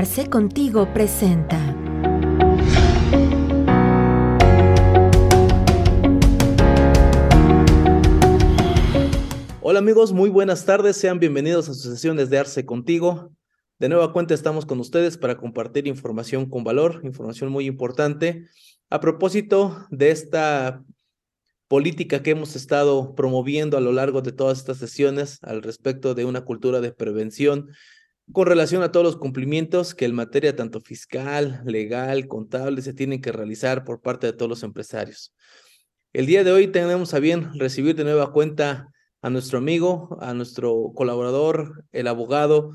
Arce Contigo presenta. Hola amigos, muy buenas tardes, sean bienvenidos a su sesión desde Arce Contigo. De nueva cuenta estamos con ustedes para compartir información con valor, información muy importante. A propósito de esta política que hemos estado promoviendo a lo largo de todas estas sesiones al respecto de una cultura de prevención con relación a todos los cumplimientos que en materia tanto fiscal, legal, contable se tienen que realizar por parte de todos los empresarios. El día de hoy tenemos a bien recibir de nueva cuenta a nuestro amigo, a nuestro colaborador, el abogado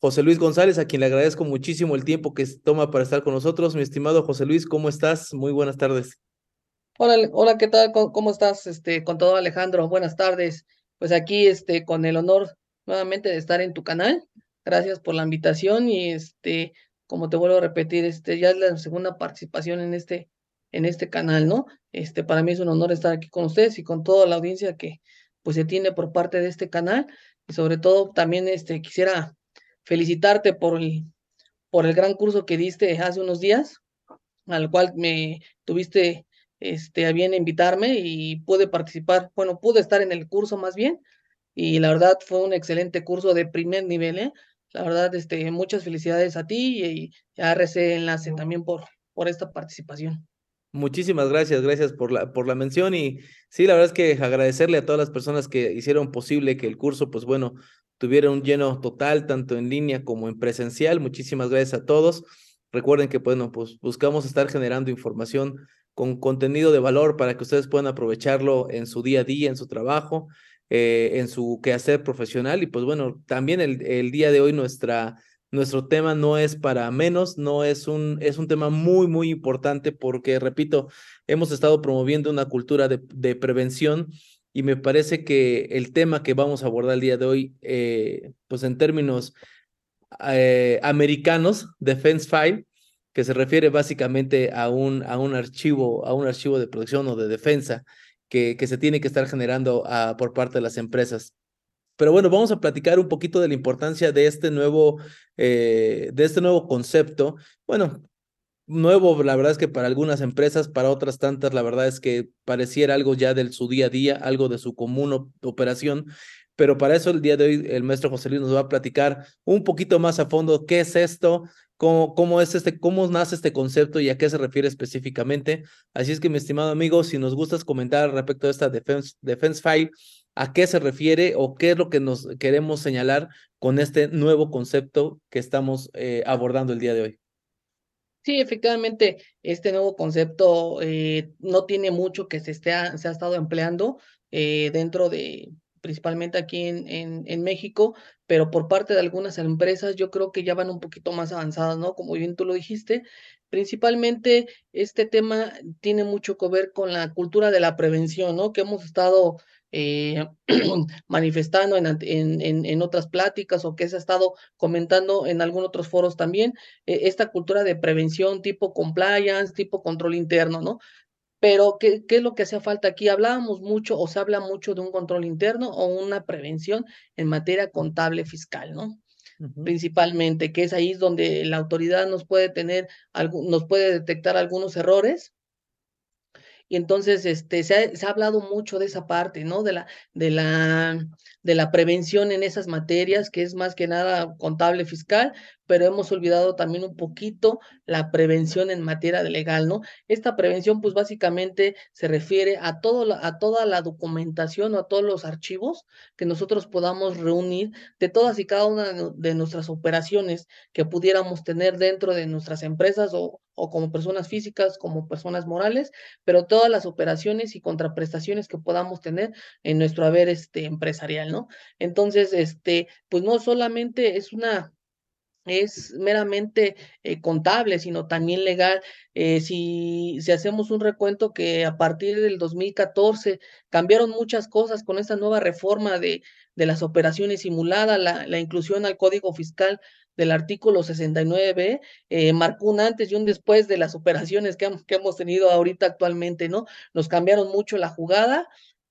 José Luis González, a quien le agradezco muchísimo el tiempo que toma para estar con nosotros. Mi estimado José Luis, ¿cómo estás? Muy buenas tardes. Hola, hola, ¿qué tal? ¿Cómo, estás? Este, con todo Alejandro, buenas tardes. Pues aquí, este, con el honor nuevamente de estar en tu canal. Gracias por la invitación y este, como te vuelvo a repetir, este, ya es la segunda participación en este, en este canal, ¿no? Este, para mí es un honor estar aquí con ustedes y con toda la audiencia que, pues, se tiene por parte de este canal y sobre todo también, este, quisiera felicitarte por el, por el gran curso que diste hace unos días, al cual me tuviste este, a bien invitarme y pude participar, bueno, pude estar en el curso más bien, y la verdad fue un excelente curso de primer nivel, ¿eh? La verdad, este, muchas felicidades a ti y, a RC Enlace también por, por esta participación. Muchísimas gracias, gracias por la, por la mención y sí, la verdad es que agradecerle a todas las personas que hicieron posible que el curso, pues bueno, tuviera un lleno total, tanto en línea como en presencial. Muchísimas gracias a todos. Recuerden que, bueno, pues buscamos estar generando información con contenido de valor para que ustedes puedan aprovecharlo en su día a día, en su trabajo, eh, en su quehacer profesional. Y pues bueno, también el, día de hoy nuestra, nuestro tema no es para menos, no es un, es un tema muy, muy importante porque, repito, hemos estado promoviendo una cultura de, de prevención y me parece que el tema que vamos a abordar el día de hoy, eh, pues en términos eh, americanos, Defense File, que se refiere básicamente a un, a un archivo, a un archivo de protección o de defensa que, que se tiene que estar generando ah, por parte de las empresas. Pero bueno, vamos a platicar un poquito de la importancia de este nuevo, eh, de este nuevo concepto. Bueno, nuevo, la verdad es que para algunas empresas, para otras tantas, la verdad es que pareciera algo ya de su día a día, algo de su común operación. Pero para eso el día de hoy el maestro José Luis nos va a platicar un poquito más a fondo qué es esto, cómo, cómo es este, cómo nace este concepto y a qué se refiere específicamente. Así es que, mi estimado amigo, si nos gustas comentar respecto a esta defense, defense file, a qué se refiere o qué es lo que nos queremos señalar con este nuevo concepto que estamos eh, abordando el día de hoy. Sí, efectivamente, este nuevo concepto eh, no tiene mucho que se, esté, se ha estado empleando eh, dentro de, principalmente aquí en, en, México, pero por parte de algunas empresas yo creo que ya van un poquito más avanzadas, ¿no? Como bien tú lo dijiste, principalmente este tema tiene mucho que ver con la cultura de la prevención, ¿no? Que hemos estado eh, manifestando en, en, en, otras pláticas o que se ha estado comentando en algunos otros foros también, eh, esta cultura de prevención tipo compliance, tipo control interno, ¿no? Pero, ¿qué, ¿qué, es lo que hacía falta aquí? Hablábamos mucho o se habla mucho de un control interno o una prevención en materia contable fiscal, ¿no? Principalmente, que es ahí donde la autoridad nos puede tener, nos puede detectar algunos errores y entonces este, se ha, se ha, hablado mucho de esa parte, ¿no? De la, de, la, de la prevención en esas materias, que es más que nada contable fiscal, pero hemos olvidado también un poquito la prevención en materia de legal, ¿no? Esta prevención, pues básicamente se refiere a, todo, a toda la documentación o a todos los archivos que nosotros podamos reunir de todas y cada una de nuestras operaciones que pudiéramos tener dentro de nuestras empresas o, o como personas físicas, como personas morales, pero todas las operaciones y contraprestaciones que podamos tener en nuestro haber este, empresarial, ¿no? Entonces, este, pues no solamente es una es meramente eh, contable, sino también legal. Eh, si, si hacemos un recuento que a partir del 2014 cambiaron muchas cosas con esta nueva reforma de, de las operaciones simuladas, la, la inclusión al Código Fiscal del artículo 69 eh, marcó un antes y un después de las operaciones que, que hemos tenido ahorita actualmente, ¿no? Nos cambiaron mucho la jugada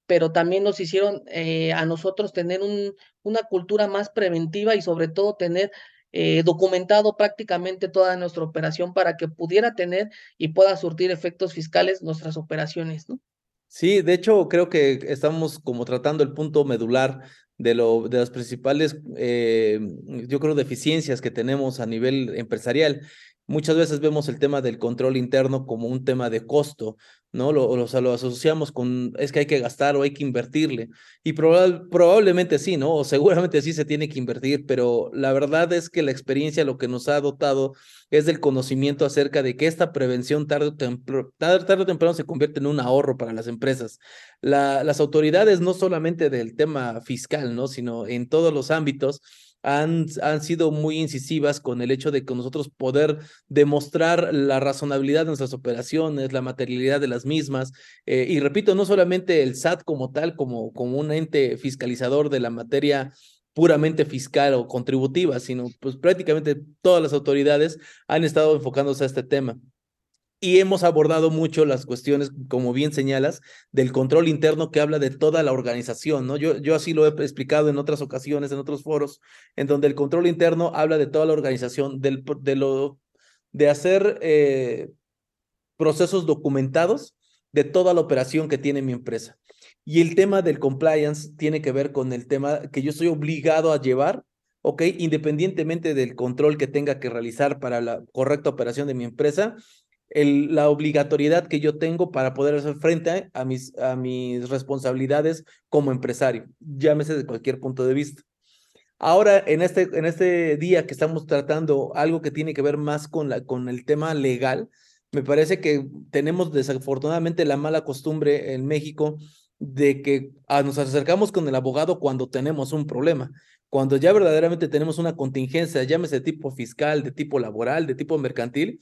pero también nos hicieron eh, a nosotros tener un, una cultura más preventiva y sobre todo tener eh, documentado prácticamente toda nuestra operación para que pudiera tener y pueda surtir efectos fiscales nuestras operaciones, ¿no? Sí, de hecho creo que estamos como tratando el punto medular de, lo, de las principales, eh, yo creo, deficiencias que tenemos a nivel empresarial. Muchas veces vemos el tema del control interno como un tema de costo, ¿no? Lo, lo, lo asociamos con, es que hay que gastar o hay que invertirle. Y probablemente sí, ¿no? O seguramente sí se tiene que invertir, pero la verdad es que la experiencia lo que nos ha dotado es del conocimiento acerca de que esta prevención tarde o, tarde o temprano se convierte en un ahorro para las empresas. La, las autoridades, no solamente del tema fiscal, ¿no? Sino en todos los ámbitos, han, han, sido muy incisivas con el hecho de que nosotros poder demostrar la razonabilidad de nuestras operaciones, la materialidad de las mismas. Eh, y repito, no solamente el SAT como tal, como, como un ente fiscalizador de la materia puramente fiscal o contributiva, sino pues prácticamente todas las autoridades han estado enfocándose a este tema y hemos abordado mucho las cuestiones, como bien señalas, del control interno que habla de toda la organización, ¿no? Yo, yo así lo he explicado en otras ocasiones, en otros foros, en donde el control interno habla de toda la organización, del, de, lo, de hacer eh, procesos documentados de toda la operación que tiene mi empresa. Y el tema del compliance tiene que ver con el tema que yo estoy obligado a llevar ¿ok? Independientemente del control que tenga que realizar para la correcta operación de mi empresa, la obligatoriedad que yo tengo para poder hacer frente a mis, a mis responsabilidades como empresario, llámese de cualquier punto de vista. Ahora, en este, en este día que estamos tratando algo que tiene que ver más con, la, con el tema legal, me parece que tenemos desafortunadamente la mala costumbre en México de que ah, nos acercamos con el abogado cuando tenemos un problema. Cuando ya verdaderamente tenemos una contingencia, llámese de tipo fiscal, de tipo laboral, de tipo mercantil,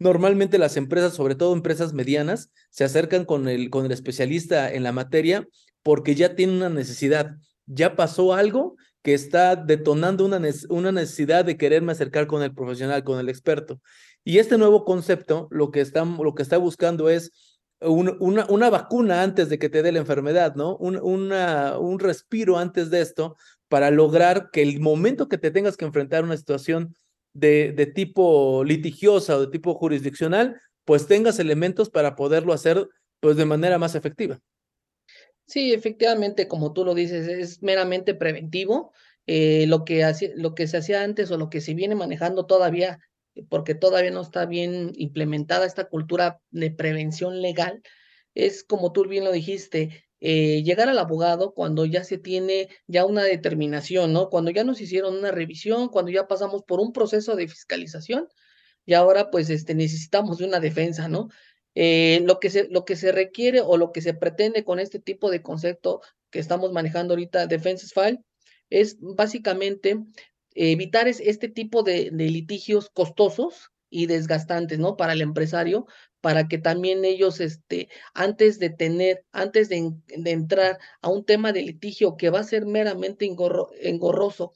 Normalmente las empresas, sobre todo empresas medianas, se acercan con el, con el especialista en la materia porque ya tienen una necesidad, ya pasó algo que está detonando una, una necesidad de quererme acercar con el profesional, con el experto. Y este nuevo concepto lo que está, lo que está buscando es una, una, vacuna antes de que te dé la enfermedad, ¿no? Un, un respiro antes de esto para lograr que el momento que te tengas que enfrentar a una situación de, de tipo litigiosa o de tipo jurisdiccional, pues tengas elementos para poderlo hacer pues de manera más efectiva. Sí, efectivamente, como tú lo dices, es meramente preventivo. Eh, lo, que lo que se hacía antes o lo que se viene manejando todavía, porque todavía no está bien implementada esta cultura de prevención legal, es como tú bien lo dijiste, eh, llegar al abogado cuando ya se tiene ya una determinación, ¿no? Cuando ya nos hicieron una revisión, cuando ya pasamos por un proceso de fiscalización y ahora pues este, necesitamos de una defensa, ¿no? Eh, lo, que se, lo que se requiere o lo que se pretende con este tipo de concepto que estamos manejando ahorita, Defenses File, es básicamente evitar este tipo de, de litigios costosos y desgastantes, ¿no? Para el empresario, para que también ellos, este, antes de tener, antes de, entrar a un tema de litigio que va a ser meramente engorroso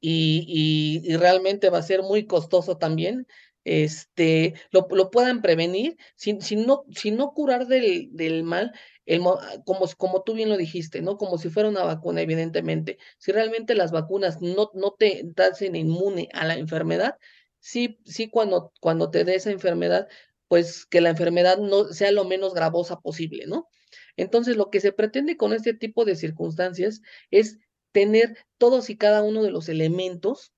y, y, realmente va a ser muy costoso también, este, lo, lo puedan prevenir, sin, no, no curar del, del mal, el, como, como tú bien lo dijiste, ¿no? Como si fuera una vacuna, evidentemente. Si realmente las vacunas no, no te hacen inmune a la enfermedad, sí, sí cuando, cuando te dé esa enfermedad, pues que la enfermedad no sea lo menos gravosa posible, ¿no? Entonces, lo que se pretende con este tipo de circunstancias es tener todos y cada uno de los elementos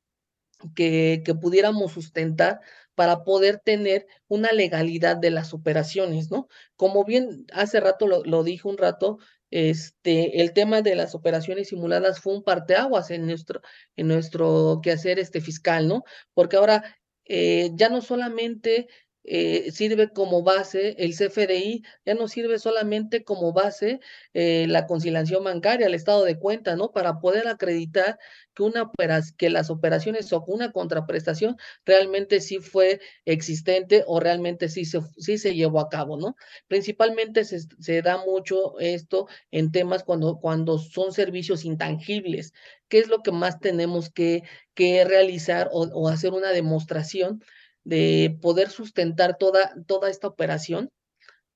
que, que pudiéramos sustentar para poder tener una legalidad de las operaciones, ¿no? Como bien hace rato lo, lo dijo un rato, este, el tema de las operaciones simuladas fue un parteaguas en nuestro, en nuestro quehacer este fiscal, ¿no? Porque ahora eh, ya no solamente eh, sirve como base, el CFDI ya no sirve solamente como base eh, la conciliación bancaria, el estado de cuenta, ¿no? Para poder acreditar que, una que las operaciones o una contraprestación realmente sí fue existente o realmente sí se, sí se llevó a cabo, ¿no? Principalmente se, se da mucho esto en temas cuando, cuando son servicios intangibles. ¿Qué es lo que más tenemos que, que realizar o, o hacer una demostración? De poder sustentar toda, toda esta operación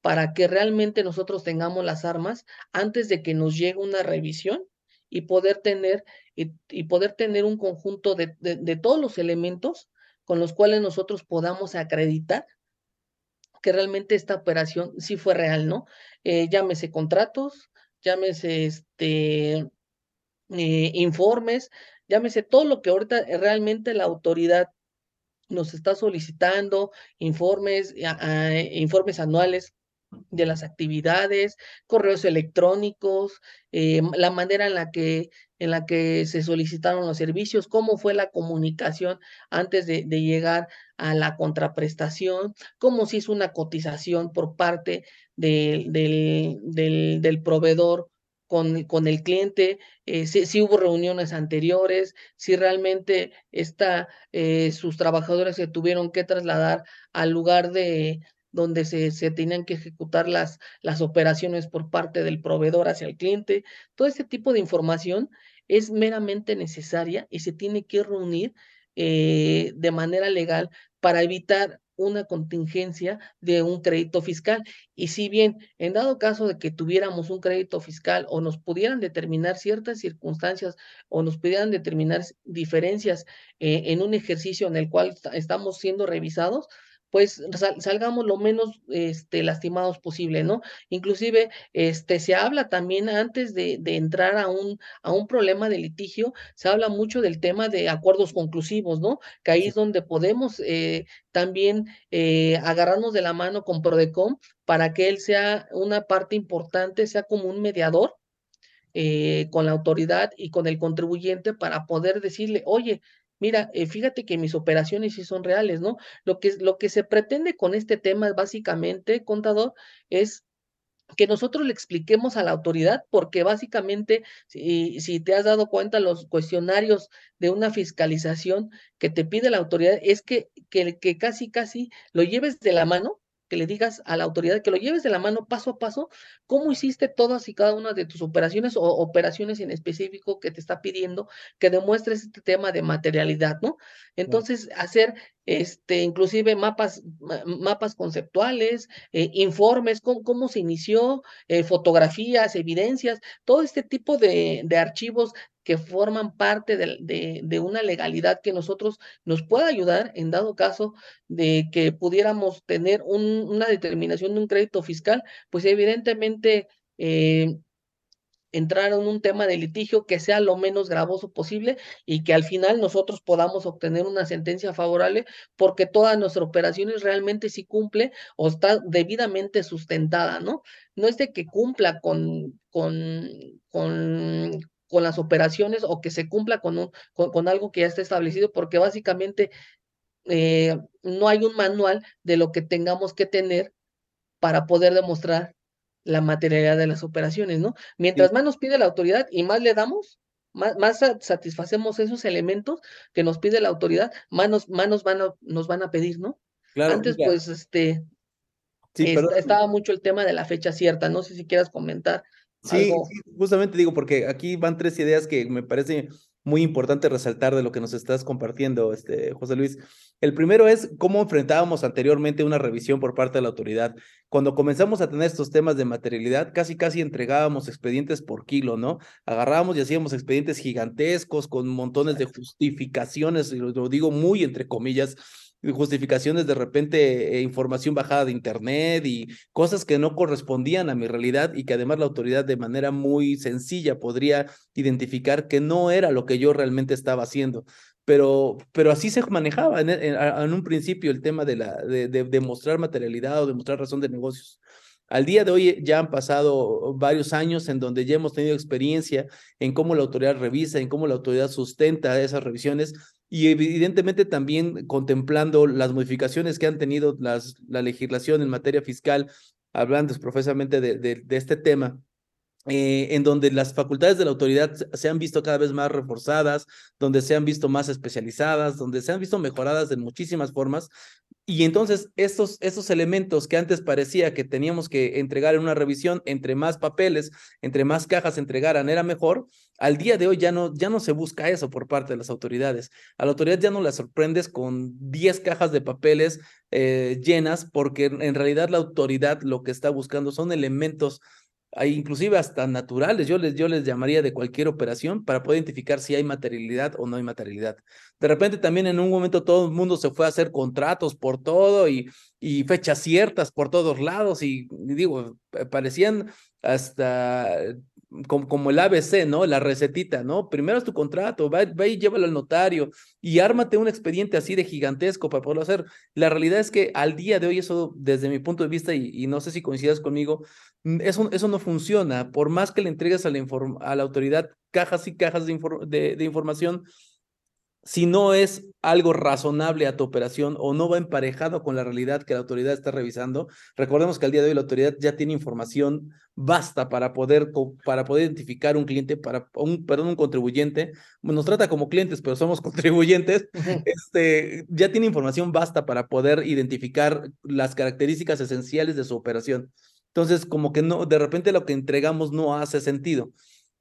para que realmente nosotros tengamos las armas antes de que nos llegue una revisión y poder tener y, poder tener un conjunto de, de, todos los elementos con los cuales nosotros podamos acreditar que realmente esta operación sí fue real, ¿no? Eh, llámese contratos, llámese este, eh, informes, llámese todo lo que ahorita realmente la autoridad nos está solicitando, informes, informes anuales de las actividades, correos electrónicos, eh, la manera en la que en la que se solicitaron los servicios, cómo fue la comunicación antes de, llegar a la contraprestación, cómo se hizo una cotización por parte del, del, proveedor con, con, el cliente, eh, si, hubo reuniones anteriores, si realmente está, eh, sus trabajadores se tuvieron que trasladar al lugar de, donde se, se tenían que ejecutar las, las operaciones por parte del proveedor hacia el cliente. Todo este tipo de información es meramente necesaria y se tiene que reunir eh, de manera legal para evitar una contingencia de un crédito fiscal. Y si bien en dado caso de que tuviéramos un crédito fiscal o nos pudieran determinar ciertas circunstancias o nos pudieran determinar diferencias eh, en un ejercicio en el cual estamos siendo revisados, pues salgamos lo menos este, lastimados posible, ¿no? Inclusive, este, se habla también antes de, de, entrar a un, a un problema de litigio, se habla mucho del tema de acuerdos conclusivos, ¿no? Que ahí es donde podemos eh, también eh, agarrarnos de la mano con Prodecom para que él sea una parte importante, sea como un mediador eh, con la autoridad y con el contribuyente para poder decirle, oye, mira, eh, fíjate que mis operaciones sí son reales, ¿no? Lo que, lo que se pretende con este tema, básicamente, contador, es que nosotros le expliquemos a la autoridad, porque básicamente, si, si, te has dado cuenta, los cuestionarios de una fiscalización que te pide la autoridad es que, que, que casi, casi lo lleves de la mano que le digas a la autoridad, que lo lleves de la mano paso a paso, cómo hiciste todas y cada una de tus operaciones o operaciones en específico que te está pidiendo que demuestres este tema de materialidad, ¿no? Entonces, hacer este, inclusive mapas, mapas conceptuales, eh, informes, cómo, cómo, se inició, eh, fotografías, evidencias, todo este tipo de, de archivos que forman parte de, de, una legalidad que nosotros nos pueda ayudar en dado caso de que pudiéramos tener un, una determinación de un crédito fiscal, pues evidentemente eh, entrar en un tema de litigio que sea lo menos gravoso posible y que al final nosotros podamos obtener una sentencia favorable porque todas nuestras operaciones realmente sí cumple o está debidamente sustentada, ¿no? No es de que cumpla con, con, con las operaciones o que se cumpla con, un, con, algo que ya está establecido, porque básicamente eh, no hay un manual de lo que tengamos que tener para poder demostrar la materialidad de las operaciones, ¿no? Mientras más nos pide la autoridad y más le damos, más, más satisfacemos esos elementos que nos pide la autoridad, más nos, van, a, nos van a pedir, ¿no? Claro, Antes, pues, este, estaba mucho el tema de la fecha cierta, no sé si quieras comentar. Sí, justamente digo, porque aquí van tres ideas que me parece muy importante resaltar de lo que nos estás compartiendo, este, José Luis. El primero es cómo enfrentábamos anteriormente una revisión por parte de la autoridad. Cuando comenzamos a tener estos temas de materialidad, casi casi entregábamos expedientes por kilo, ¿no? Agarrábamos y hacíamos expedientes gigantescos con montones de justificaciones, y lo digo muy entre comillas, justificaciones de repente, eh, información bajada de internet y cosas que no correspondían a mi realidad y que además la autoridad de manera muy sencilla podría identificar que no era lo que yo realmente estaba haciendo. Pero, pero así se manejaba en, un principio el tema de, la, de, de, de materialidad o de mostrar razón de negocios. Al día de hoy ya han pasado varios años en donde ya hemos tenido experiencia en cómo la autoridad revisa, en cómo la autoridad sustenta esas revisiones y evidentemente también contemplando las modificaciones que han tenido la legislación en materia fiscal, hablando profesamente de, de, este tema. Eh, en donde las facultades de la autoridad se han visto cada vez más reforzadas, donde se han visto más especializadas, donde se han visto mejoradas en muchísimas formas, y entonces estos, estos elementos que antes parecía que teníamos que entregar en una revisión, entre más papeles, entre más cajas entregaran, era mejor, al día de hoy ya no, ya no se busca eso por parte de las autoridades. A la autoridad ya no la sorprendes con 10 cajas de papeles eh, llenas, porque en realidad la autoridad lo que está buscando son elementos inclusive hasta naturales, yo les, yo les llamaría de cualquier operación para poder identificar si hay materialidad o no hay materialidad. De repente también en un momento todo el mundo se fue a hacer contratos por todo y, y fechas ciertas por todos lados y digo, parecían hasta como, como, el ABC, ¿no? La recetita, ¿no? Primero es tu contrato, va, y llévalo al notario y ármate un expediente así de gigantesco para poderlo hacer. La realidad es que al día de hoy eso, desde mi punto de vista, y, no sé si coincidas conmigo, mm, eso, eso no funciona. Por más que le entregues a la, a la autoridad cajas y cajas de, de, de información, si no es algo razonable a tu operación o no va emparejado con la realidad que la autoridad está revisando, recordemos que al día de hoy la autoridad ya tiene información basta para poder, para poder identificar un cliente, para un, perdón, un contribuyente, nos trata como clientes, pero somos contribuyentes, este, ya tiene información basta para poder identificar las características esenciales de su operación. Entonces, como que no, de repente lo que entregamos no hace sentido.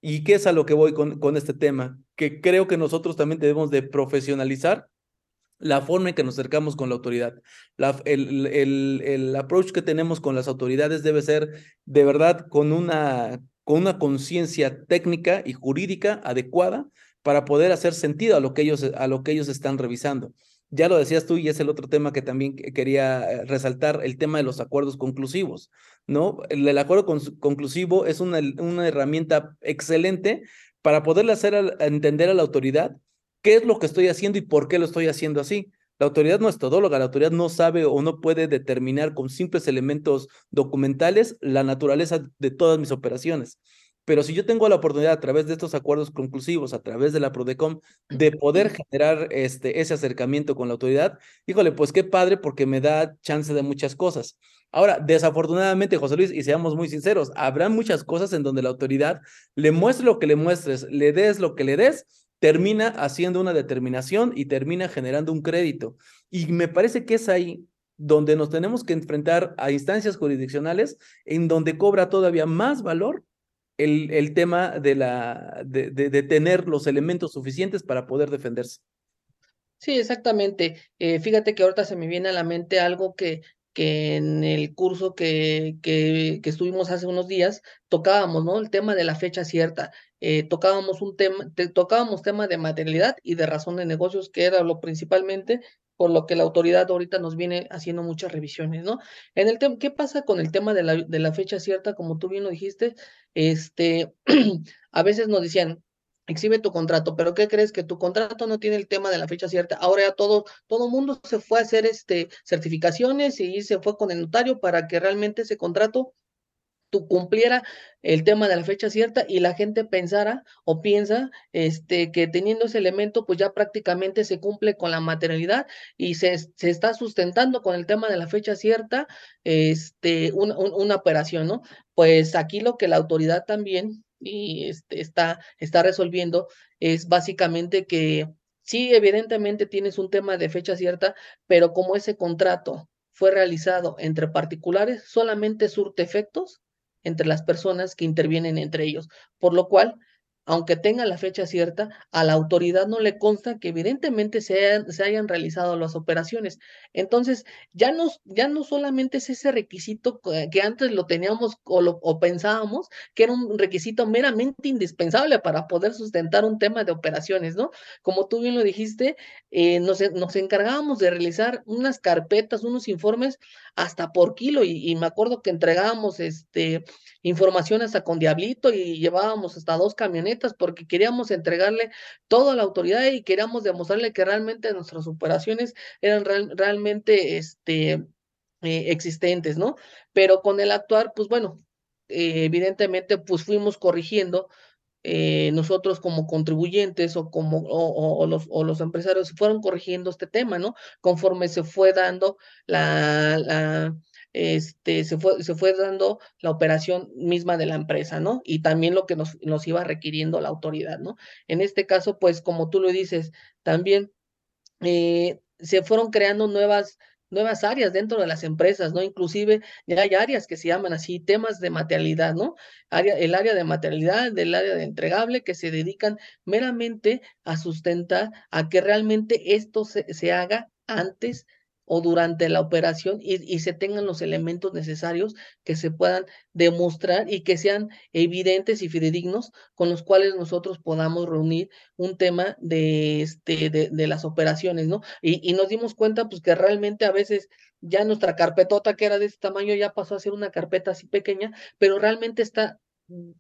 ¿Y qué es a lo que voy con, con este tema? Que creo que nosotros también debemos de profesionalizar la forma en que nos acercamos con la autoridad. La, el, el, el, approach que tenemos con las autoridades debe ser de verdad con una con una conciencia técnica y jurídica adecuada para poder hacer sentido a lo que ellos a lo que ellos están revisando. Ya lo decías tú y es el otro tema que también quería resaltar, el tema de los acuerdos conclusivos, ¿no? El, el acuerdo con, conclusivo es una, una herramienta excelente para poderle hacer a, entender a la autoridad qué es lo que estoy haciendo y por qué lo estoy haciendo así. La autoridad no es todóloga, la autoridad no sabe o no puede determinar con simples elementos documentales la naturaleza de todas mis operaciones. Pero si yo tengo la oportunidad a través de estos acuerdos conclusivos, a través de la PRODECOM, de poder generar este, ese acercamiento con la autoridad, híjole, pues qué padre porque me da chance de muchas cosas. Ahora, desafortunadamente, José Luis, y seamos muy sinceros, habrá muchas cosas en donde la autoridad le muestre lo que le muestres, le des lo que le des, termina haciendo una determinación y termina generando un crédito. Y me parece que es ahí donde nos tenemos que enfrentar a instancias jurisdiccionales en donde cobra todavía más valor el, tema de, la, de, de, tener los elementos suficientes para poder defenderse. Sí, exactamente. Eh, fíjate que ahorita se me viene a la mente algo que, que en el curso que, que, estuvimos hace unos días tocábamos, ¿no? El tema de la fecha cierta. Eh, tocábamos un tema, tocábamos tema de materialidad y de razón de negocios, que era lo principalmente por lo que la autoridad ahorita nos viene haciendo muchas revisiones, ¿no? En el tema, ¿qué pasa con el tema de la, de la fecha cierta? Como tú bien lo dijiste, este, a veces nos decían, exhibe tu contrato, pero ¿qué crees? Que tu contrato no tiene el tema de la fecha cierta. Ahora ya todo, todo mundo se fue a hacer este, certificaciones y se fue con el notario para que realmente ese contrato tú cumpliera el tema de la fecha cierta y la gente pensara o piensa este, que teniendo ese elemento, pues ya prácticamente se cumple con la materialidad y se, se está sustentando con el tema de la fecha cierta este, una operación, ¿no? Pues aquí lo que la autoridad también y este, está, está resolviendo es básicamente que sí, evidentemente tienes un tema de fecha cierta, pero como ese contrato fue realizado entre particulares, solamente surte efectos entre las personas que intervienen entre ellos, por lo cual aunque tenga la fecha cierta, a la autoridad no le consta que evidentemente se, hayan realizado las operaciones. Entonces, ya no, ya no solamente es ese requisito que antes lo teníamos o, pensábamos que era un requisito meramente indispensable para poder sustentar un tema de operaciones, ¿no? Como tú bien lo dijiste, eh, nos, encargábamos de realizar unas carpetas, unos informes hasta por kilo y, y me acuerdo que entregábamos este, información hasta con Diablito y llevábamos hasta dos camionetas porque queríamos entregarle toda la autoridad y queríamos demostrarle que realmente nuestras operaciones eran realmente este, eh, existentes, ¿no? Pero con el actuar, pues bueno, eh, evidentemente, pues fuimos corrigiendo eh, nosotros como contribuyentes o como o, los, o los empresarios fueron corrigiendo este tema, ¿no? Conforme se fue dando la, la este, se, fue, se fue dando la operación misma de la empresa, ¿no? Y también lo que nos, nos iba requiriendo la autoridad, ¿no? En este caso, pues como tú lo dices, también eh, se fueron creando nuevas nuevas áreas dentro de las empresas, ¿no? Inclusive ya hay áreas que se llaman así temas de materialidad, ¿no? Área, el área de materialidad, del área de entregable, que se dedican meramente a sustentar a que realmente esto se, se haga antes o durante la operación y, se tengan los elementos necesarios que se puedan demostrar y que sean evidentes y fidedignos con los cuales nosotros podamos reunir un tema de, este, de, las operaciones, ¿no? Y, y, nos dimos cuenta pues que realmente a veces ya nuestra carpetota que era de este tamaño ya pasó a ser una carpeta así pequeña, pero realmente está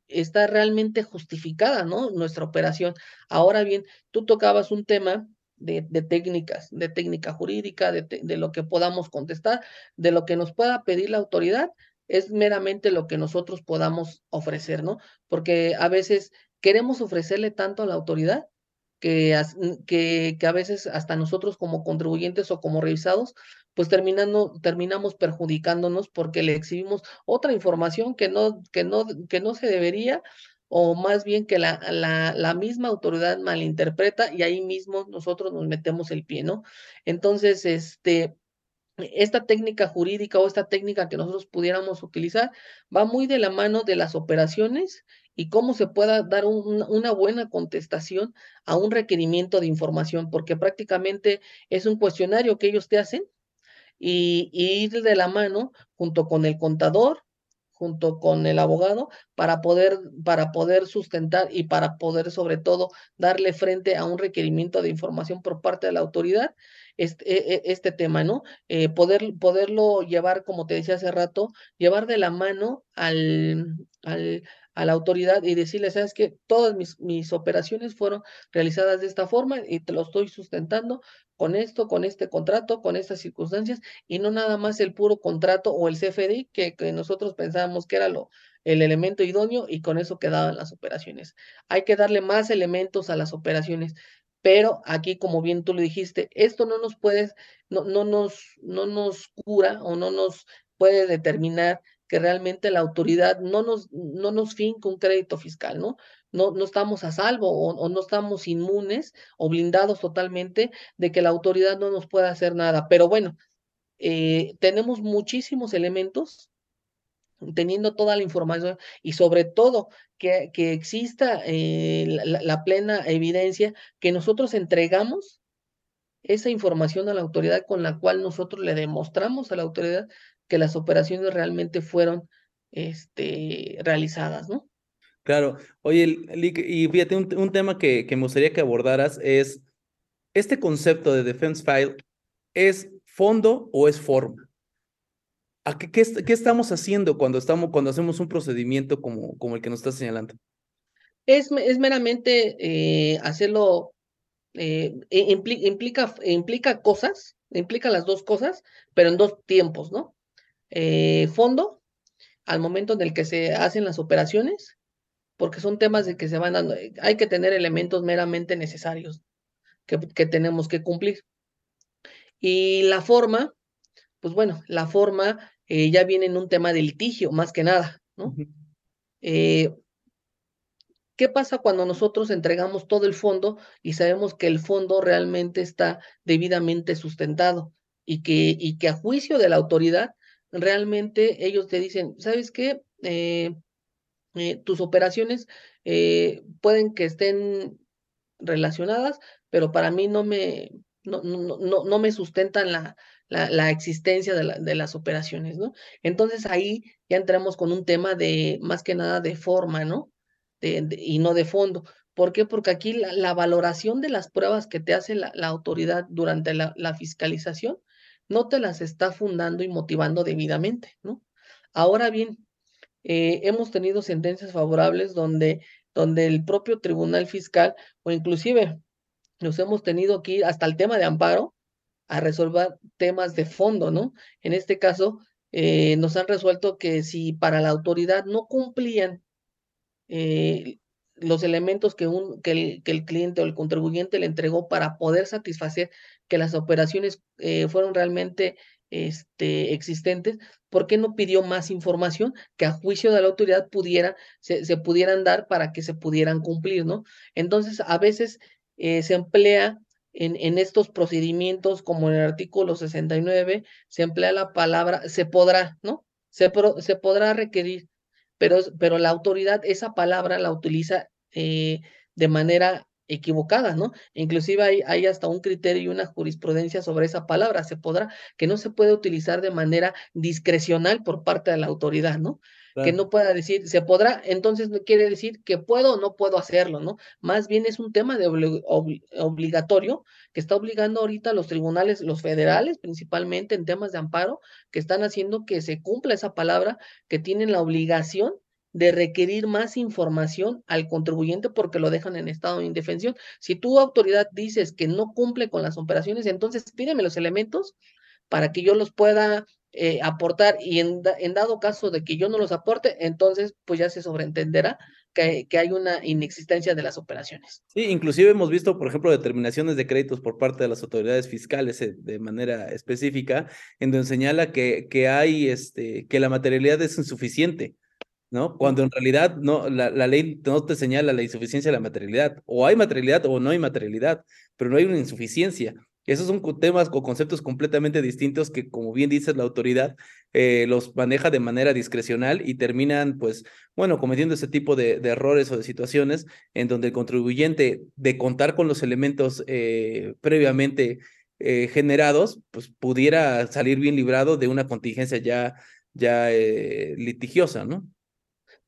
está realmente justificada, ¿no? Nuestra operación. Ahora bien, tú tocabas un tema de, técnicas, de técnica jurídica, de, de, lo que podamos contestar, de lo que nos pueda pedir la autoridad, es meramente lo que nosotros podamos ofrecer, ¿no? Porque a veces queremos ofrecerle tanto a la autoridad que, que, que a veces hasta nosotros como contribuyentes o como revisados pues terminando, terminamos perjudicándonos porque le exhibimos otra información que no, que no, que no se debería, o más bien que la, la, misma autoridad malinterpreta y ahí mismo nosotros nos metemos el pie, ¿no? Entonces, este, esta técnica jurídica o esta técnica que nosotros pudiéramos utilizar va muy de la mano de las operaciones y cómo se pueda dar una buena contestación a un requerimiento de información, porque prácticamente es un cuestionario que ellos te hacen y, ir de la mano junto con el contador, junto con el abogado, para poder, para poder sustentar y para poder sobre todo darle frente a un requerimiento de información por parte de la autoridad, este, este tema, ¿no? Eh, poder, poderlo llevar, como te decía hace rato, llevar de la mano al, al, a la autoridad y decirle, sabes que todas mis, mis operaciones fueron realizadas de esta forma y te lo estoy sustentando con esto, con este contrato, con estas circunstancias y no nada más el puro contrato o el CFD que, que nosotros pensábamos que era lo, el elemento idóneo y con eso quedaban las operaciones. Hay que darle más elementos a las operaciones. Pero aquí, como bien tú lo dijiste, esto no nos puede, no, no, nos, no nos cura o no nos puede determinar que realmente la autoridad no nos, no nos finca un crédito fiscal, ¿no? No, no estamos a salvo o, no estamos inmunes o blindados totalmente de que la autoridad no nos pueda hacer nada. Pero bueno, eh, tenemos muchísimos elementos teniendo toda la información y sobre todo que, que exista eh, la, plena evidencia que nosotros entregamos esa información a la autoridad con la cual nosotros le demostramos a la autoridad que las operaciones realmente fueron este, realizadas, ¿no? Claro. Oye, y fíjate, un, tema que, que, me gustaría que abordaras es, ¿este concepto de defense file es fondo o es forma? ¿A qué, qué, qué, estamos haciendo cuando, estamos, cuando hacemos un procedimiento como, como el que nos estás señalando? Es, es meramente eh, hacerlo, eh, implica, implica cosas, implica las dos cosas, pero en dos tiempos, ¿no? Eh, fondo al momento en el que se hacen las operaciones, porque son temas de que se van dando, hay que tener elementos meramente necesarios que, que tenemos que cumplir. Y la forma, pues bueno, la forma eh, ya viene en un tema de litigio, más que nada, ¿no? Eh, ¿Qué pasa cuando nosotros entregamos todo el fondo y sabemos que el fondo realmente está debidamente sustentado y que, y que a juicio de la autoridad realmente ellos te dicen, ¿sabes qué? Eh, eh, tus operaciones eh, pueden que estén relacionadas, pero para mí no me, no, no, no, no me sustentan la, la, la existencia de, la, de, las operaciones, ¿no? Entonces ahí ya entramos con un tema de, más que nada, de forma, ¿no? De, y no de fondo. ¿Por qué? Porque aquí la, la valoración de las pruebas que te hace la, autoridad durante la, fiscalización no te las está fundando y motivando debidamente, ¿no? Ahora bien, eh, hemos tenido sentencias favorables donde, donde el propio tribunal fiscal o inclusive nos hemos tenido aquí hasta el tema de amparo a resolver temas de fondo, ¿no? En este caso, eh, nos han resuelto que si para la autoridad no cumplían eh, los elementos que, un, que, el, cliente o el contribuyente le entregó para poder satisfacer que las operaciones eh, fueron realmente este, existentes, ¿por qué no pidió más información que a juicio de la autoridad pudiera, se, se pudieran dar para que se pudieran cumplir, ¿no? Entonces, a veces eh, se emplea en, en, estos procedimientos, como en el artículo 69, se emplea la palabra se podrá, ¿no? Se, se podrá requerir, pero, pero la autoridad esa palabra la utiliza eh, de manera equivocada, ¿no? Inclusive hay, hay hasta un criterio y una jurisprudencia sobre esa palabra, se podrá, que no se puede utilizar de manera discrecional por parte de la autoridad, ¿no? que no pueda decir, se podrá, entonces no quiere decir que puedo o no puedo hacerlo, ¿no? Más bien es un tema de obligatorio que está obligando ahorita a los tribunales, los federales principalmente en temas de amparo, que están haciendo que se cumpla esa palabra, que tienen la obligación de requerir más información al contribuyente porque lo dejan en estado de indefensión. Si tu autoridad dices que no cumple con las operaciones, entonces pídeme los elementos para que yo los pueda eh, aportar y en, en, dado caso de que yo no los aporte, entonces pues ya se sobreentenderá que, que, hay una inexistencia de las operaciones. Sí, inclusive hemos visto, por ejemplo, determinaciones de créditos por parte de las autoridades fiscales eh, de manera específica, en donde señala que, que hay, este, que la materialidad es insuficiente. ¿No? Cuando en realidad no, la, ley no te señala la insuficiencia de la materialidad. O hay materialidad o no hay materialidad, pero no hay una insuficiencia. Esos son temas o conceptos completamente distintos que, como bien dice la autoridad, eh, los maneja de manera discrecional y terminan, pues, bueno, cometiendo ese tipo de, de errores o de situaciones en donde el contribuyente, de contar con los elementos eh, previamente eh, generados, pues pudiera salir bien librado de una contingencia ya, ya litigiosa, ¿no?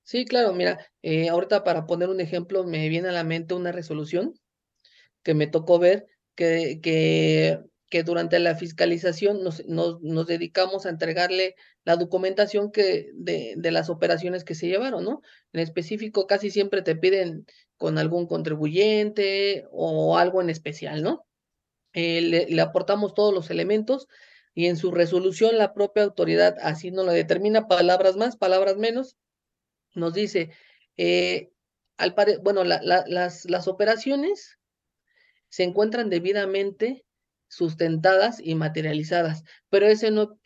Sí, claro, mira, eh, ahorita para poner un ejemplo, me viene a la mente una resolución que me tocó ver que, que, durante la fiscalización nos, nos, nos, dedicamos a entregarle la documentación que de, de las operaciones que se llevaron, ¿no? En específico, casi siempre te piden con algún contribuyente o algo en especial, ¿no? Eh, le, le aportamos todos los elementos y en su resolución la propia autoridad así nos lo determina, palabras más, palabras menos, nos dice, eh, al pare bueno, la, la, las, las operaciones se encuentran debidamente sustentadas y materializadas, pero eso no,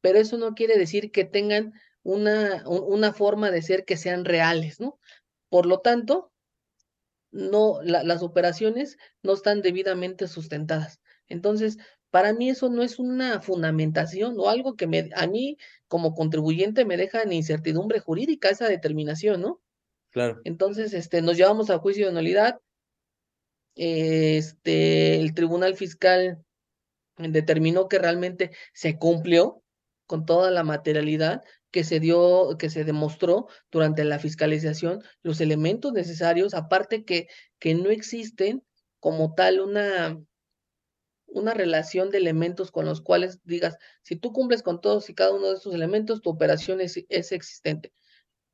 pero eso no quiere decir que tengan una, una forma de ser que sean reales, ¿no? Por lo tanto, no, la, las operaciones no están debidamente sustentadas. Entonces, para mí eso no es una fundamentación o algo que me, a mí como contribuyente me deja en incertidumbre jurídica esa determinación, ¿no? Claro. Entonces, este, nos llevamos a juicio de nulidad. Este, el tribunal fiscal determinó que realmente se cumplió con toda la materialidad que se dio, que se demostró durante la fiscalización, los elementos necesarios, aparte que, que no existen como tal una, una relación de elementos con los cuales digas, si tú cumples con todos y cada uno de estos elementos, tu operación es, es existente.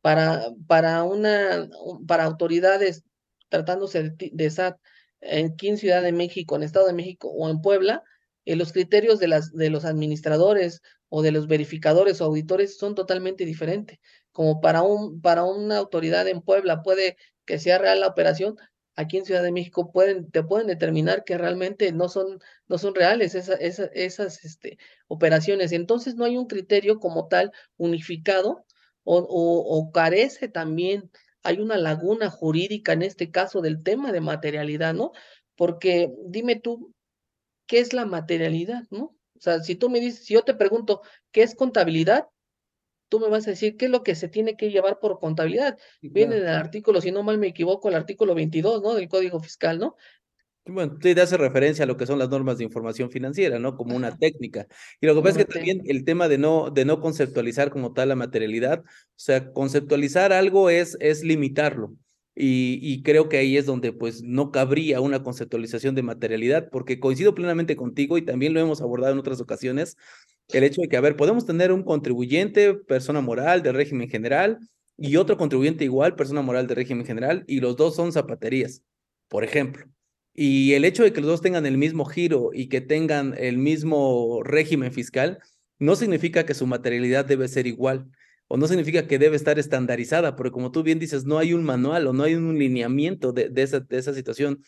Para, para, una, para autoridades tratándose de, de SAT aquí en Ciudad de México, en Estado de México o en Puebla, eh, los criterios de, las, de los administradores o de los verificadores o auditores son totalmente diferentes. Como para, un, para una autoridad en Puebla puede que sea real la operación, aquí en Ciudad de México pueden, te pueden determinar que realmente no son, no son reales esa, esa, esas este, operaciones. Entonces no hay un criterio como tal unificado o, o, o, carece también, hay una laguna jurídica en este caso del tema de materialidad, ¿no? Porque dime tú, ¿qué es la materialidad, no? O sea, si tú me dices, si yo te pregunto, ¿qué es contabilidad? Tú me vas a decir qué es lo que se tiene que llevar por contabilidad. Viene en el artículo, si no mal me equivoco, el artículo 22, ¿no? Del Código Fiscal, ¿no? Bueno, te hace referencia a lo que son las normas de información financiera, ¿no? Como una técnica. Y lo que pasa es que también el tema de no, de no conceptualizar como tal la materialidad, o sea, conceptualizar algo es, es limitarlo. Y, y, creo que ahí es donde pues no cabría una conceptualización de materialidad, porque coincido plenamente contigo y también lo hemos abordado en otras ocasiones, el hecho de que, a ver, podemos tener un contribuyente, persona moral del régimen general, y otro contribuyente igual, persona moral del régimen general, y los dos son zapaterías, por ejemplo. Y el hecho de que los dos tengan el mismo giro y que tengan el mismo régimen fiscal, no significa que su materialidad debe ser igual, o no significa que debe estar estandarizada, porque como tú bien dices, no hay un manual o no hay un lineamiento de, esa, situación.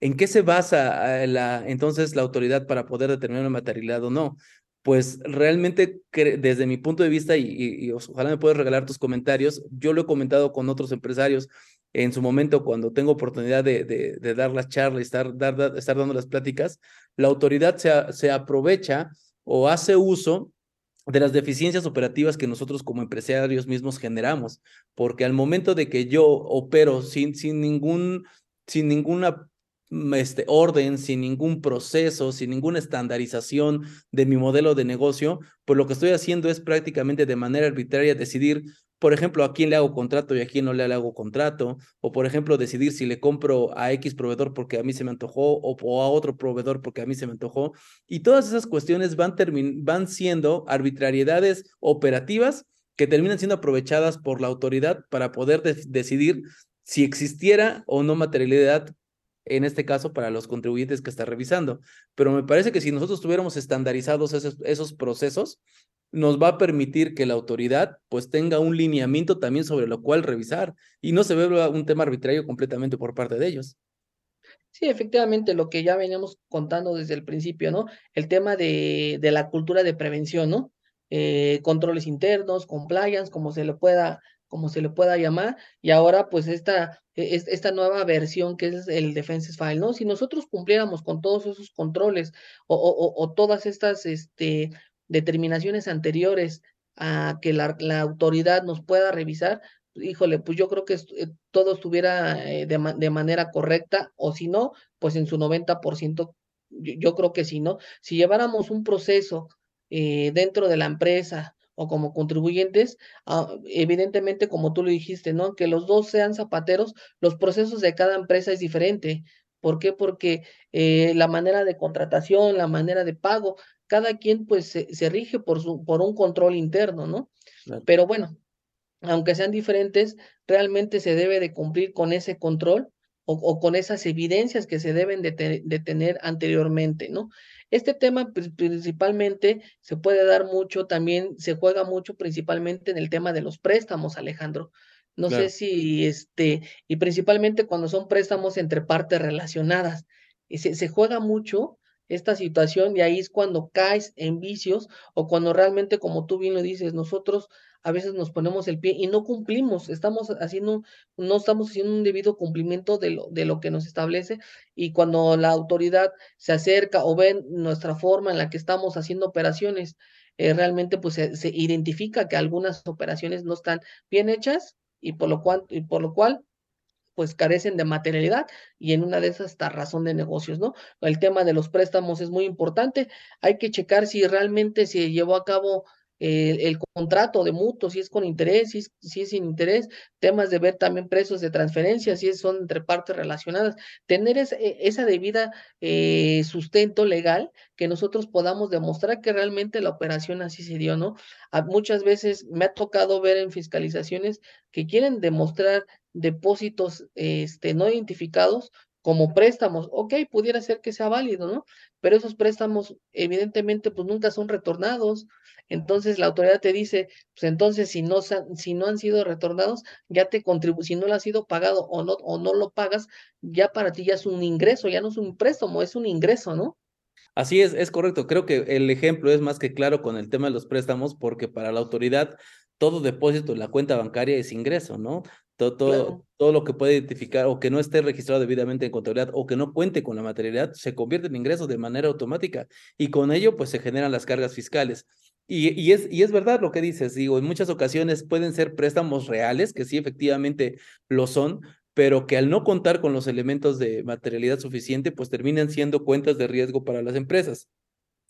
¿En qué se basa eh, entonces la autoridad para poder determinar una materialidad o no? Pues realmente desde mi punto de vista, y, y, ojalá me puedas regalar tus comentarios, yo lo he comentado con otros empresarios en su momento cuando tengo oportunidad de, de, dar las charlas y estar, estar dando las pláticas, la autoridad se, aprovecha o hace uso de las deficiencias operativas que nosotros como empresarios mismos generamos, porque al momento de que yo opero sin, sin ningún sin ninguna este orden, sin ningún proceso, sin ninguna estandarización de mi modelo de negocio, pues lo que estoy haciendo es prácticamente de manera arbitraria decidir por ejemplo, a quién le hago contrato y a quién no le hago contrato, o por ejemplo, decidir si le compro a X proveedor porque a mí se me antojó o, a otro proveedor porque a mí se me antojó. Y todas esas cuestiones van, van siendo arbitrariedades operativas que terminan siendo aprovechadas por la autoridad para poder decidir si existiera o no materialidad en este caso para los contribuyentes que está revisando. Pero me parece que si nosotros tuviéramos estandarizados esos, esos procesos, nos va a permitir que la autoridad pues tenga un lineamiento también sobre lo cual revisar y no se ve un tema arbitrario completamente por parte de ellos. Sí, efectivamente, lo que ya veníamos contando desde el principio, ¿no? El tema de, de la cultura de prevención, ¿no? Eh, controles internos, compliance, como se le pueda, como se le pueda llamar, y ahora pues esta, e, esta nueva versión que es el Defenses File, ¿no? Si nosotros cumpliéramos con todos esos controles o, todas estas este, determinaciones anteriores a que la, la autoridad nos pueda revisar, híjole, pues yo creo que eh, todo estuviera eh, de, de, manera correcta, o si no, pues en su 90%, yo, yo creo que sí, ¿no? Si lleváramos un proceso eh, dentro de la empresa o como contribuyentes, ah, evidentemente, como tú lo dijiste, ¿no? Que los dos sean zapateros, los procesos de cada empresa es diferente. ¿Por qué? Porque eh, la manera de contratación, la manera de pago, cada quien pues se, se rige por, su, por un control interno, ¿no? Pero bueno, aunque sean diferentes, realmente se debe de cumplir con ese control o, o con esas evidencias que se deben de, te, de, tener anteriormente, ¿no? Este tema principalmente se puede dar mucho, también se juega mucho principalmente en el tema de los préstamos, Alejandro. No claro. sé si, este, y principalmente cuando son préstamos entre partes relacionadas, y se, se juega mucho esta situación y ahí es cuando caes en vicios o cuando realmente, como tú bien lo dices, nosotros a veces nos ponemos el pie y no cumplimos, estamos haciendo, no estamos haciendo un debido cumplimiento de lo, de lo que nos establece y cuando la autoridad se acerca o ve nuestra forma en la que estamos haciendo operaciones, eh, realmente pues se, se, identifica que algunas operaciones no están bien hechas y por lo cual, y por lo cual pues carecen de materialidad y en una de esas está razón de negocios, ¿no? El tema de los préstamos es muy importante, hay que checar si realmente se llevó a cabo el, contrato de mutuo, si es con interés, si es, si es sin interés, temas de ver también precios de transferencia, si es, son entre partes relacionadas, tener esa, esa debida eh, sustento legal que nosotros podamos demostrar que realmente la operación así se dio, ¿no? Muchas veces me ha tocado ver en fiscalizaciones que quieren demostrar depósitos este, no identificados como préstamos, ok, pudiera ser que sea válido, ¿no? Pero esos préstamos evidentemente pues nunca son retornados. Entonces la autoridad te dice, pues entonces si no, si no han sido retornados, ya te contribuye, si no lo ha sido pagado o no, o no lo pagas, ya para ti ya es un ingreso, ya no es un préstamo, es un ingreso, ¿no? Así es, es correcto. Creo que el ejemplo es más que claro con el tema de los préstamos, porque para la autoridad todo depósito en la cuenta bancaria es ingreso, ¿no? Todo, todo, claro. todo, lo que puede identificar o que no esté registrado debidamente en contabilidad o que no cuente con la materialidad se convierte en ingresos de manera automática y con ello pues se generan las cargas fiscales. Y, y, es, y es verdad lo que dices, digo, en muchas ocasiones pueden ser préstamos reales, que sí efectivamente lo son, pero que al no contar con los elementos de materialidad suficiente, pues terminan siendo cuentas de riesgo para las empresas.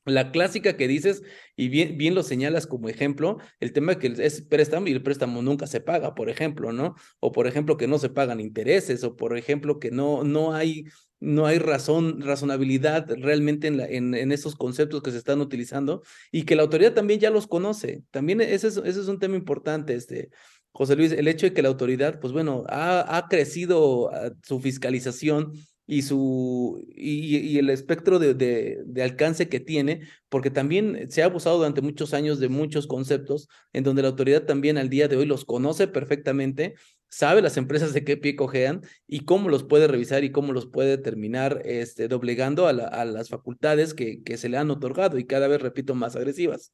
La clásica que dices, y bien, bien lo señalas como ejemplo, el tema que es préstamo y el préstamo nunca se paga, por ejemplo, ¿no? O por ejemplo que no se pagan intereses, o por ejemplo que no, no hay, no hay razón, razonabilidad realmente en, en esos conceptos que se están utilizando y que la autoridad también ya los conoce. También ese es, ese es un tema importante, este, José Luis, el hecho de que la autoridad, pues bueno, ha, ha crecido ah, su fiscalización y, su, y, el espectro de, alcance que tiene, porque también se ha abusado durante muchos años de muchos conceptos en donde la autoridad también al día de hoy los conoce perfectamente, sabe las empresas de qué pie cojean y cómo los puede revisar y cómo los puede terminar este, doblegando a, la, a las facultades que se le han otorgado y cada vez, repito, más agresivas.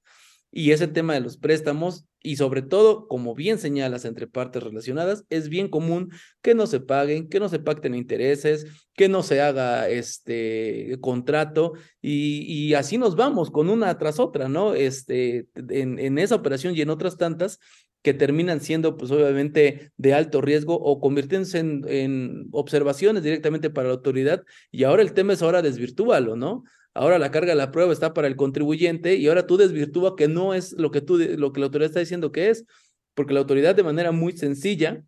Y ese tema de los préstamos y sobre todo, como bien señalas entre partes relacionadas, es bien común que no se paguen, que no se pacten intereses, que no se haga este contrato y, así nos vamos con una tras otra, ¿no? Este, en, en esa operación y en otras tantas que terminan siendo, pues obviamente, de alto riesgo o convirtiéndose en, en observaciones directamente para la autoridad. Y ahora el tema es ahora desvirtúalo, ¿no? Ahora la carga de la prueba está para el contribuyente y ahora tú desvirtúa que no es lo que tú, lo que la autoridad está diciendo que es, porque la autoridad de manera muy sencilla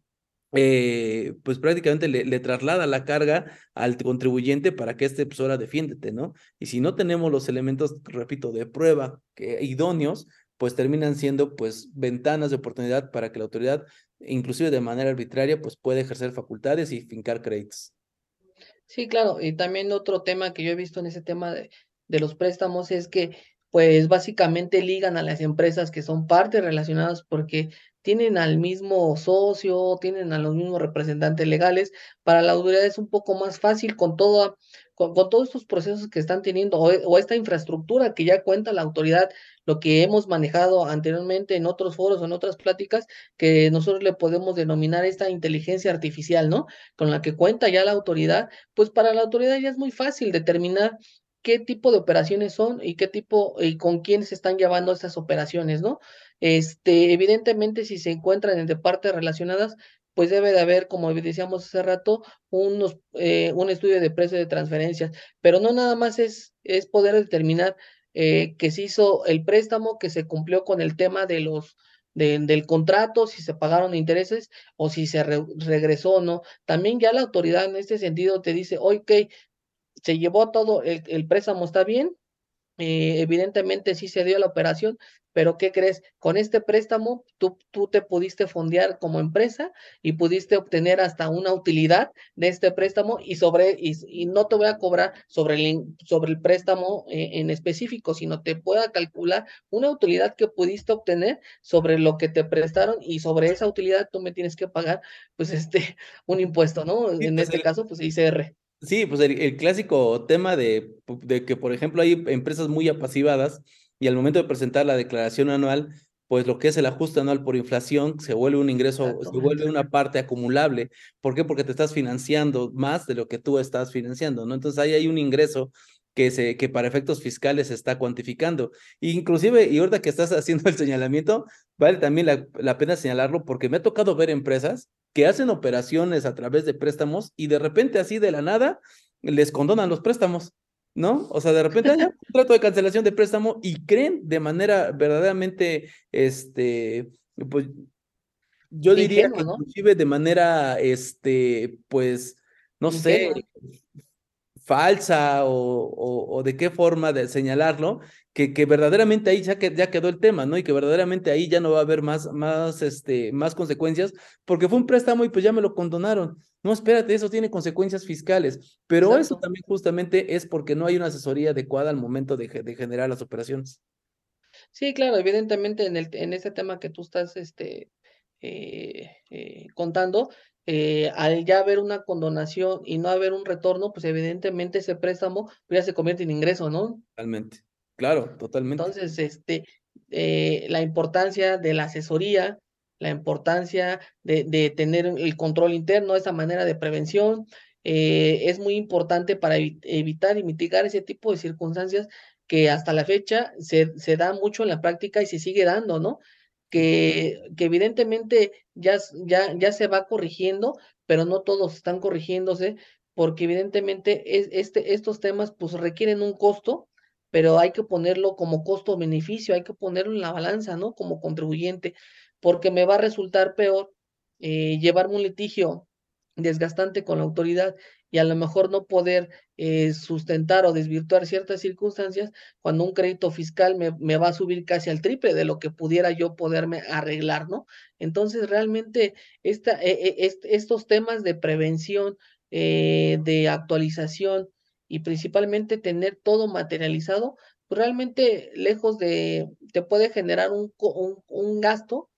eh, pues prácticamente le, traslada la carga al contribuyente para que este pues ahora defiéndete, ¿no? Y si no tenemos los elementos, repito, de prueba que, idóneos, pues terminan siendo pues ventanas de oportunidad para que la autoridad, inclusive de manera arbitraria, pues pueda ejercer facultades y fincar créditos. Sí, claro, y también otro tema que yo he visto en ese tema de, de los préstamos es que pues básicamente ligan a las empresas que son partes relacionadas porque tienen al mismo socio, tienen a los mismos representantes legales. Para la autoridad es un poco más fácil con, todo, con, todos estos procesos que están teniendo o, esta infraestructura que ya cuenta la autoridad, lo que hemos manejado anteriormente en otros foros o en otras pláticas, que nosotros le podemos denominar esta inteligencia artificial, ¿no? Con la que cuenta ya la autoridad, pues para la autoridad ya es muy fácil determinar qué tipo de operaciones son y qué tipo y con quién se están llevando estas operaciones, ¿no? Este, evidentemente, si se encuentran entre partes relacionadas, pues debe de haber, como decíamos hace rato, unos, eh, un estudio de precio de transferencias, pero no nada más es, es poder determinar eh, que se hizo el préstamo, que se cumplió con el tema de los del contrato, si se pagaron intereses o si se regresó o no. También ya la autoridad en este sentido te dice, ok, se llevó todo, el, préstamo está bien, eh, evidentemente sí se dio la operación, pero ¿qué crees? Con este préstamo tú, tú te pudiste fondear como empresa y pudiste obtener hasta una utilidad de este préstamo y sobre y, no te voy a cobrar sobre el, sobre el préstamo eh, en específico, sino te pueda calcular una utilidad que pudiste obtener sobre lo que te prestaron y sobre esa utilidad tú me tienes que pagar pues este un impuesto, ¿no? en pues este caso pues ICR. Sí, pues el, clásico tema de, de, que, por ejemplo, hay empresas muy apasivadas y al momento de presentar la declaración anual, pues lo que es el ajuste anual por inflación se vuelve un ingreso, se vuelve una parte acumulable. ¿Por qué? Porque te estás financiando más de lo que tú estás financiando, ¿no? Entonces ahí hay un ingreso que, se, que para efectos fiscales se está cuantificando. inclusive, y ahorita que estás haciendo el señalamiento, vale también la, la pena señalarlo porque me ha tocado ver empresas que hacen operaciones a través de préstamos y de repente así de la nada les condonan los préstamos, ¿no? O sea, de repente hay un trato de cancelación de préstamo y creen de manera verdaderamente, este, pues, yo diría que inclusive de manera, este, pues, no sé, falsa o, o, de qué forma de señalarlo, que, que verdaderamente ahí ya, que, ya quedó el tema, ¿no? Y que verdaderamente ahí ya no va a haber más, más, este, más consecuencias, porque fue un préstamo y pues ya me lo condonaron. No, espérate, eso tiene consecuencias fiscales, pero eso también justamente es porque no hay una asesoría adecuada al momento de, de generar las operaciones. Sí, claro, evidentemente en, el, en ese tema que tú estás este, eh, eh, contando, eh, al ya haber una condonación y no haber un retorno, pues evidentemente ese préstamo ya se convierte en ingreso, ¿no? Totalmente, claro, totalmente. Entonces, este, la importancia de la asesoría, la importancia de, de, tener el control interno, esa manera de prevención, eh, es muy importante para evitar y mitigar ese tipo de circunstancias que hasta la fecha se, se da mucho en la práctica y se sigue dando, ¿no? que, que evidentemente ya, ya, ya se va corrigiendo, pero no todos están corrigiéndose, porque evidentemente es, este, estos temas pues requieren un costo, pero hay que ponerlo como costo-beneficio, hay que ponerlo en la balanza, ¿no? Como contribuyente, porque me va a resultar peor eh, llevarme un litigio desgastante con la autoridad y a lo mejor no poder eh, sustentar o desvirtuar ciertas circunstancias cuando un crédito fiscal me, me, va a subir casi al triple de lo que pudiera yo poderme arreglar, ¿no? Entonces, realmente esta, e, e, estos temas de prevención, eh, de actualización y principalmente tener todo materializado, pues realmente lejos de, te puede generar un, un, un gasto,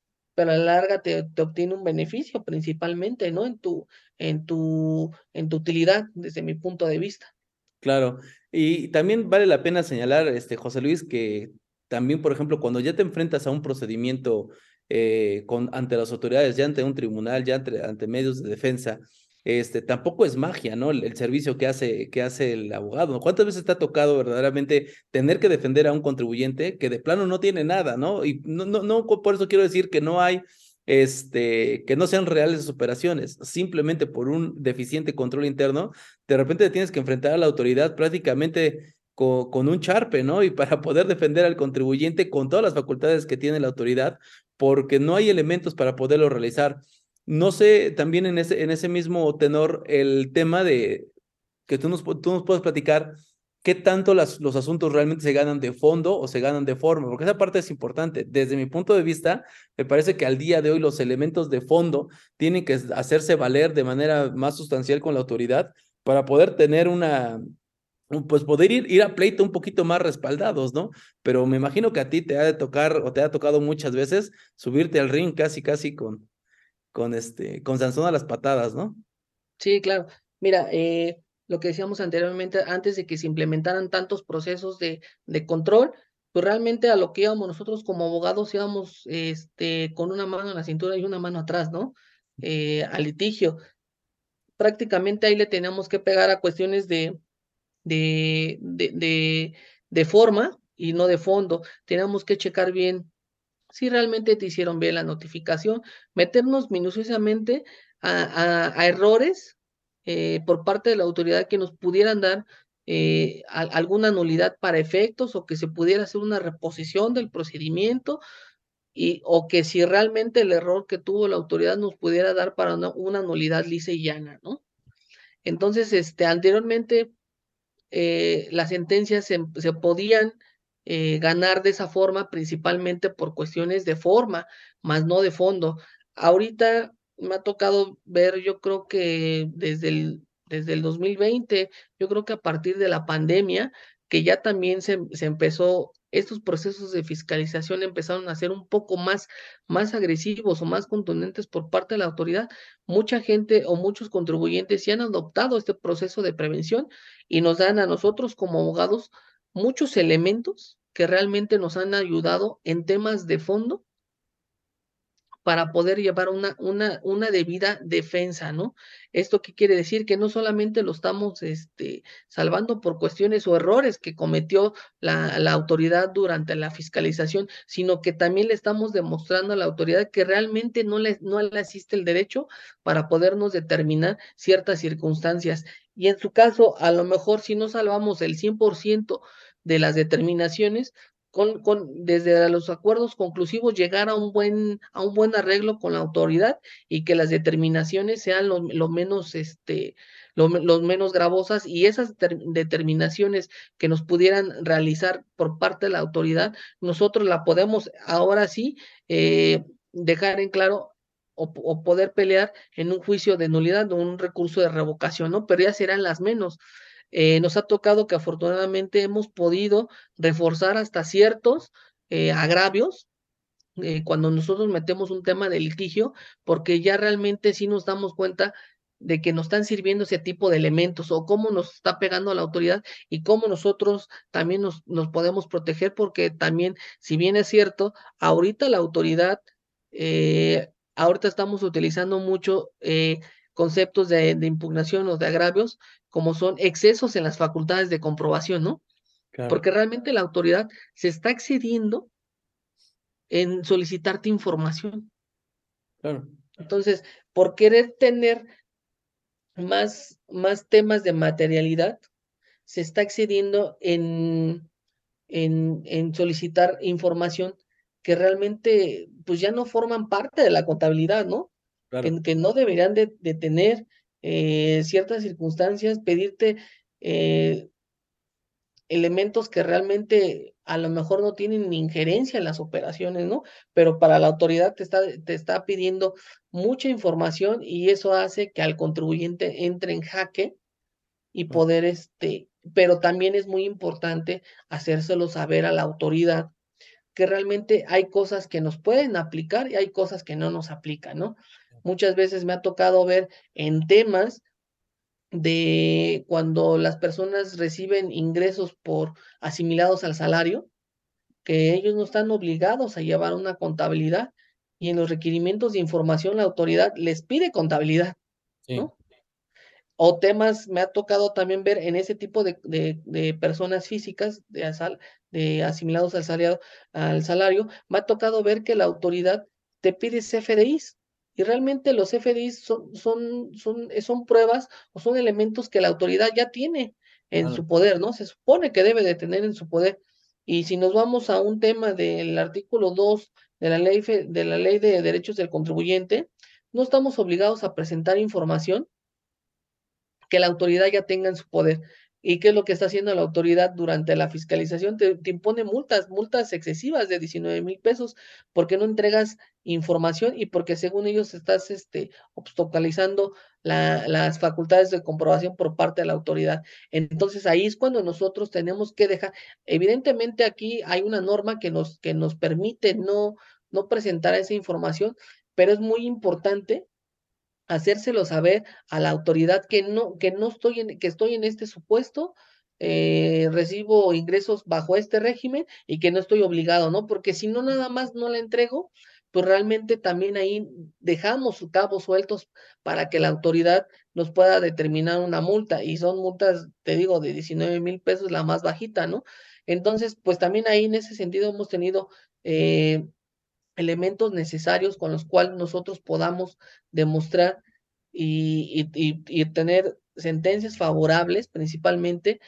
a la larga te, te, obtiene un beneficio principalmente, ¿no? En tu, en tu, en tu utilidad, desde mi punto de vista. Claro, y también vale la pena señalar, este, José Luis, que también, por ejemplo, cuando ya te enfrentas a un procedimiento eh, con, ante las autoridades, ya ante un tribunal, ya ante, ante medios de defensa, este, tampoco es magia, ¿no? El, servicio que hace, que hace el abogado. ¿Cuántas veces te ha tocado verdaderamente tener que defender a un contribuyente que de plano no tiene nada, ¿no? Y no, no, no por eso quiero decir que no hay este, que no sean reales operaciones, simplemente por un deficiente control interno, de repente te tienes que enfrentar a la autoridad prácticamente con, un charpe, ¿no? Y para poder defender al contribuyente con todas las facultades que tiene la autoridad, porque no hay elementos para poderlo realizar. No sé, también en ese, en ese mismo tenor, el tema de que tú nos, tú nos puedes platicar qué tanto las, los asuntos realmente se ganan de fondo o se ganan de forma, porque esa parte es importante. Desde mi punto de vista, me parece que al día de hoy los elementos de fondo tienen que hacerse valer de manera más sustancial con la autoridad para poder tener una, pues poder ir, ir a pleito un poquito más respaldados, ¿no? Pero me imagino que a ti te ha de tocar o te ha tocado muchas veces subirte al ring casi, casi con, con este, con Sansón a las patadas, ¿no? Sí, claro. Mira, eh, lo que decíamos anteriormente, antes de que se implementaran tantos procesos de, de control, pues realmente a lo que íbamos nosotros como abogados íbamos este, con una mano en la cintura y una mano atrás, ¿no? Eh, al litigio. Prácticamente ahí le teníamos que pegar a cuestiones de, de, de, de, de forma y no de fondo. Teníamos que checar bien si realmente te hicieron bien la notificación, meternos minuciosamente a, a, errores eh, por parte de la autoridad que nos pudieran dar eh, alguna nulidad para efectos o que se pudiera hacer una reposición del procedimiento y, o que si realmente el error que tuvo la autoridad nos pudiera dar para una, una nulidad lisa y llana, ¿no? Entonces, este, anteriormente eh, las sentencias se, se podían eh, ganar de esa forma principalmente por cuestiones de forma, más no de fondo. Ahorita me ha tocado ver, yo creo que desde el, desde el 2020, yo creo que a partir de la pandemia, que ya también se, se empezó, estos procesos de fiscalización empezaron a ser un poco más, más agresivos o más contundentes por parte de la autoridad. Mucha gente o muchos contribuyentes se han adoptado este proceso de prevención y nos dan a nosotros como abogados muchos elementos que realmente nos han ayudado en temas de fondo para poder llevar una, una, una debida defensa, ¿no? ¿Esto qué quiere decir? Que no solamente lo estamos este, salvando por cuestiones o errores que cometió la, la autoridad durante la fiscalización, sino que también le estamos demostrando a la autoridad que realmente no le, no le asiste el derecho para podernos determinar ciertas circunstancias. Y en su caso, a lo mejor si no salvamos el 100% de las determinaciones, con, con, desde los acuerdos conclusivos llegar a un buen a un buen arreglo con la autoridad y que las determinaciones sean lo, lo menos este lo, lo, menos gravosas y esas determinaciones que nos pudieran realizar por parte de la autoridad nosotros la podemos ahora sí eh, dejar en claro o, o, poder pelear en un juicio de nulidad o un recurso de revocación no pero ya serán las menos eh, nos ha tocado que afortunadamente hemos podido reforzar hasta ciertos eh, agravios eh, cuando nosotros metemos un tema de litigio, porque ya realmente sí nos damos cuenta de que nos están sirviendo ese tipo de elementos o cómo nos está pegando la autoridad y cómo nosotros también nos, nos podemos proteger, porque también, si bien es cierto, ahorita la autoridad, eh, ahorita estamos utilizando mucho eh, conceptos de, de, impugnación o de agravios, como son excesos en las facultades de comprobación, ¿no? Claro. Porque realmente la autoridad se está excediendo en solicitarte información. Claro. Entonces, por querer tener más, más temas de materialidad, se está excediendo en, en, en solicitar información que realmente pues ya no forman parte de la contabilidad, ¿no? claro. que, que, no deberían de, de tener eh, ciertas circunstancias, pedirte eh, elementos que realmente a lo mejor no tienen injerencia en las operaciones, ¿no? Pero para la autoridad te está, te está pidiendo mucha información y eso hace que al contribuyente entre en jaque y poder, este, pero también es muy importante hacérselo saber a la autoridad que realmente hay cosas que nos pueden aplicar y hay cosas que no nos aplican, ¿no? Muchas veces me ha tocado ver en temas de cuando las personas reciben ingresos por asimilados al salario, que ellos no están obligados a llevar una contabilidad y en los requerimientos de información la autoridad les pide contabilidad, sí. ¿no? O temas, me ha tocado también ver en ese tipo de, de, de personas físicas de, asal, de asimilados al salario, al salario, me ha tocado ver que la autoridad te pide CFDIs. Y realmente los CFDIs son, son, son, son pruebas o son elementos que la autoridad ya tiene en su poder, ¿no? Se supone que debe de tener en su poder. Y si nos vamos a un tema del artículo 2 de la ley de la ley de derechos del contribuyente, no estamos obligados a presentar información que la autoridad ya tenga en su poder. ¿Y qué es lo que está haciendo la autoridad durante la fiscalización? Te, impone multas, multas excesivas de 19 mil pesos porque no entregas información y porque según ellos estás este, obstaculizando la, las facultades de comprobación por parte de la autoridad. Entonces ahí es cuando nosotros tenemos que dejar, evidentemente aquí hay una norma que nos, que nos permite no, no presentar esa información, pero es muy importante hacérselo saber a la autoridad que no, que no estoy en, que estoy en este supuesto, eh, recibo ingresos bajo este régimen y que no estoy obligado, ¿no? Porque si no nada más no la entrego, pues realmente también ahí dejamos cabos sueltos para que la autoridad nos pueda determinar una multa y son multas, te digo, de 19 mil pesos la más bajita, ¿no? Entonces, pues también ahí en ese sentido hemos tenido eh, elementos necesarios con los cuales nosotros podamos demostrar y, y, tener sentencias favorables principalmente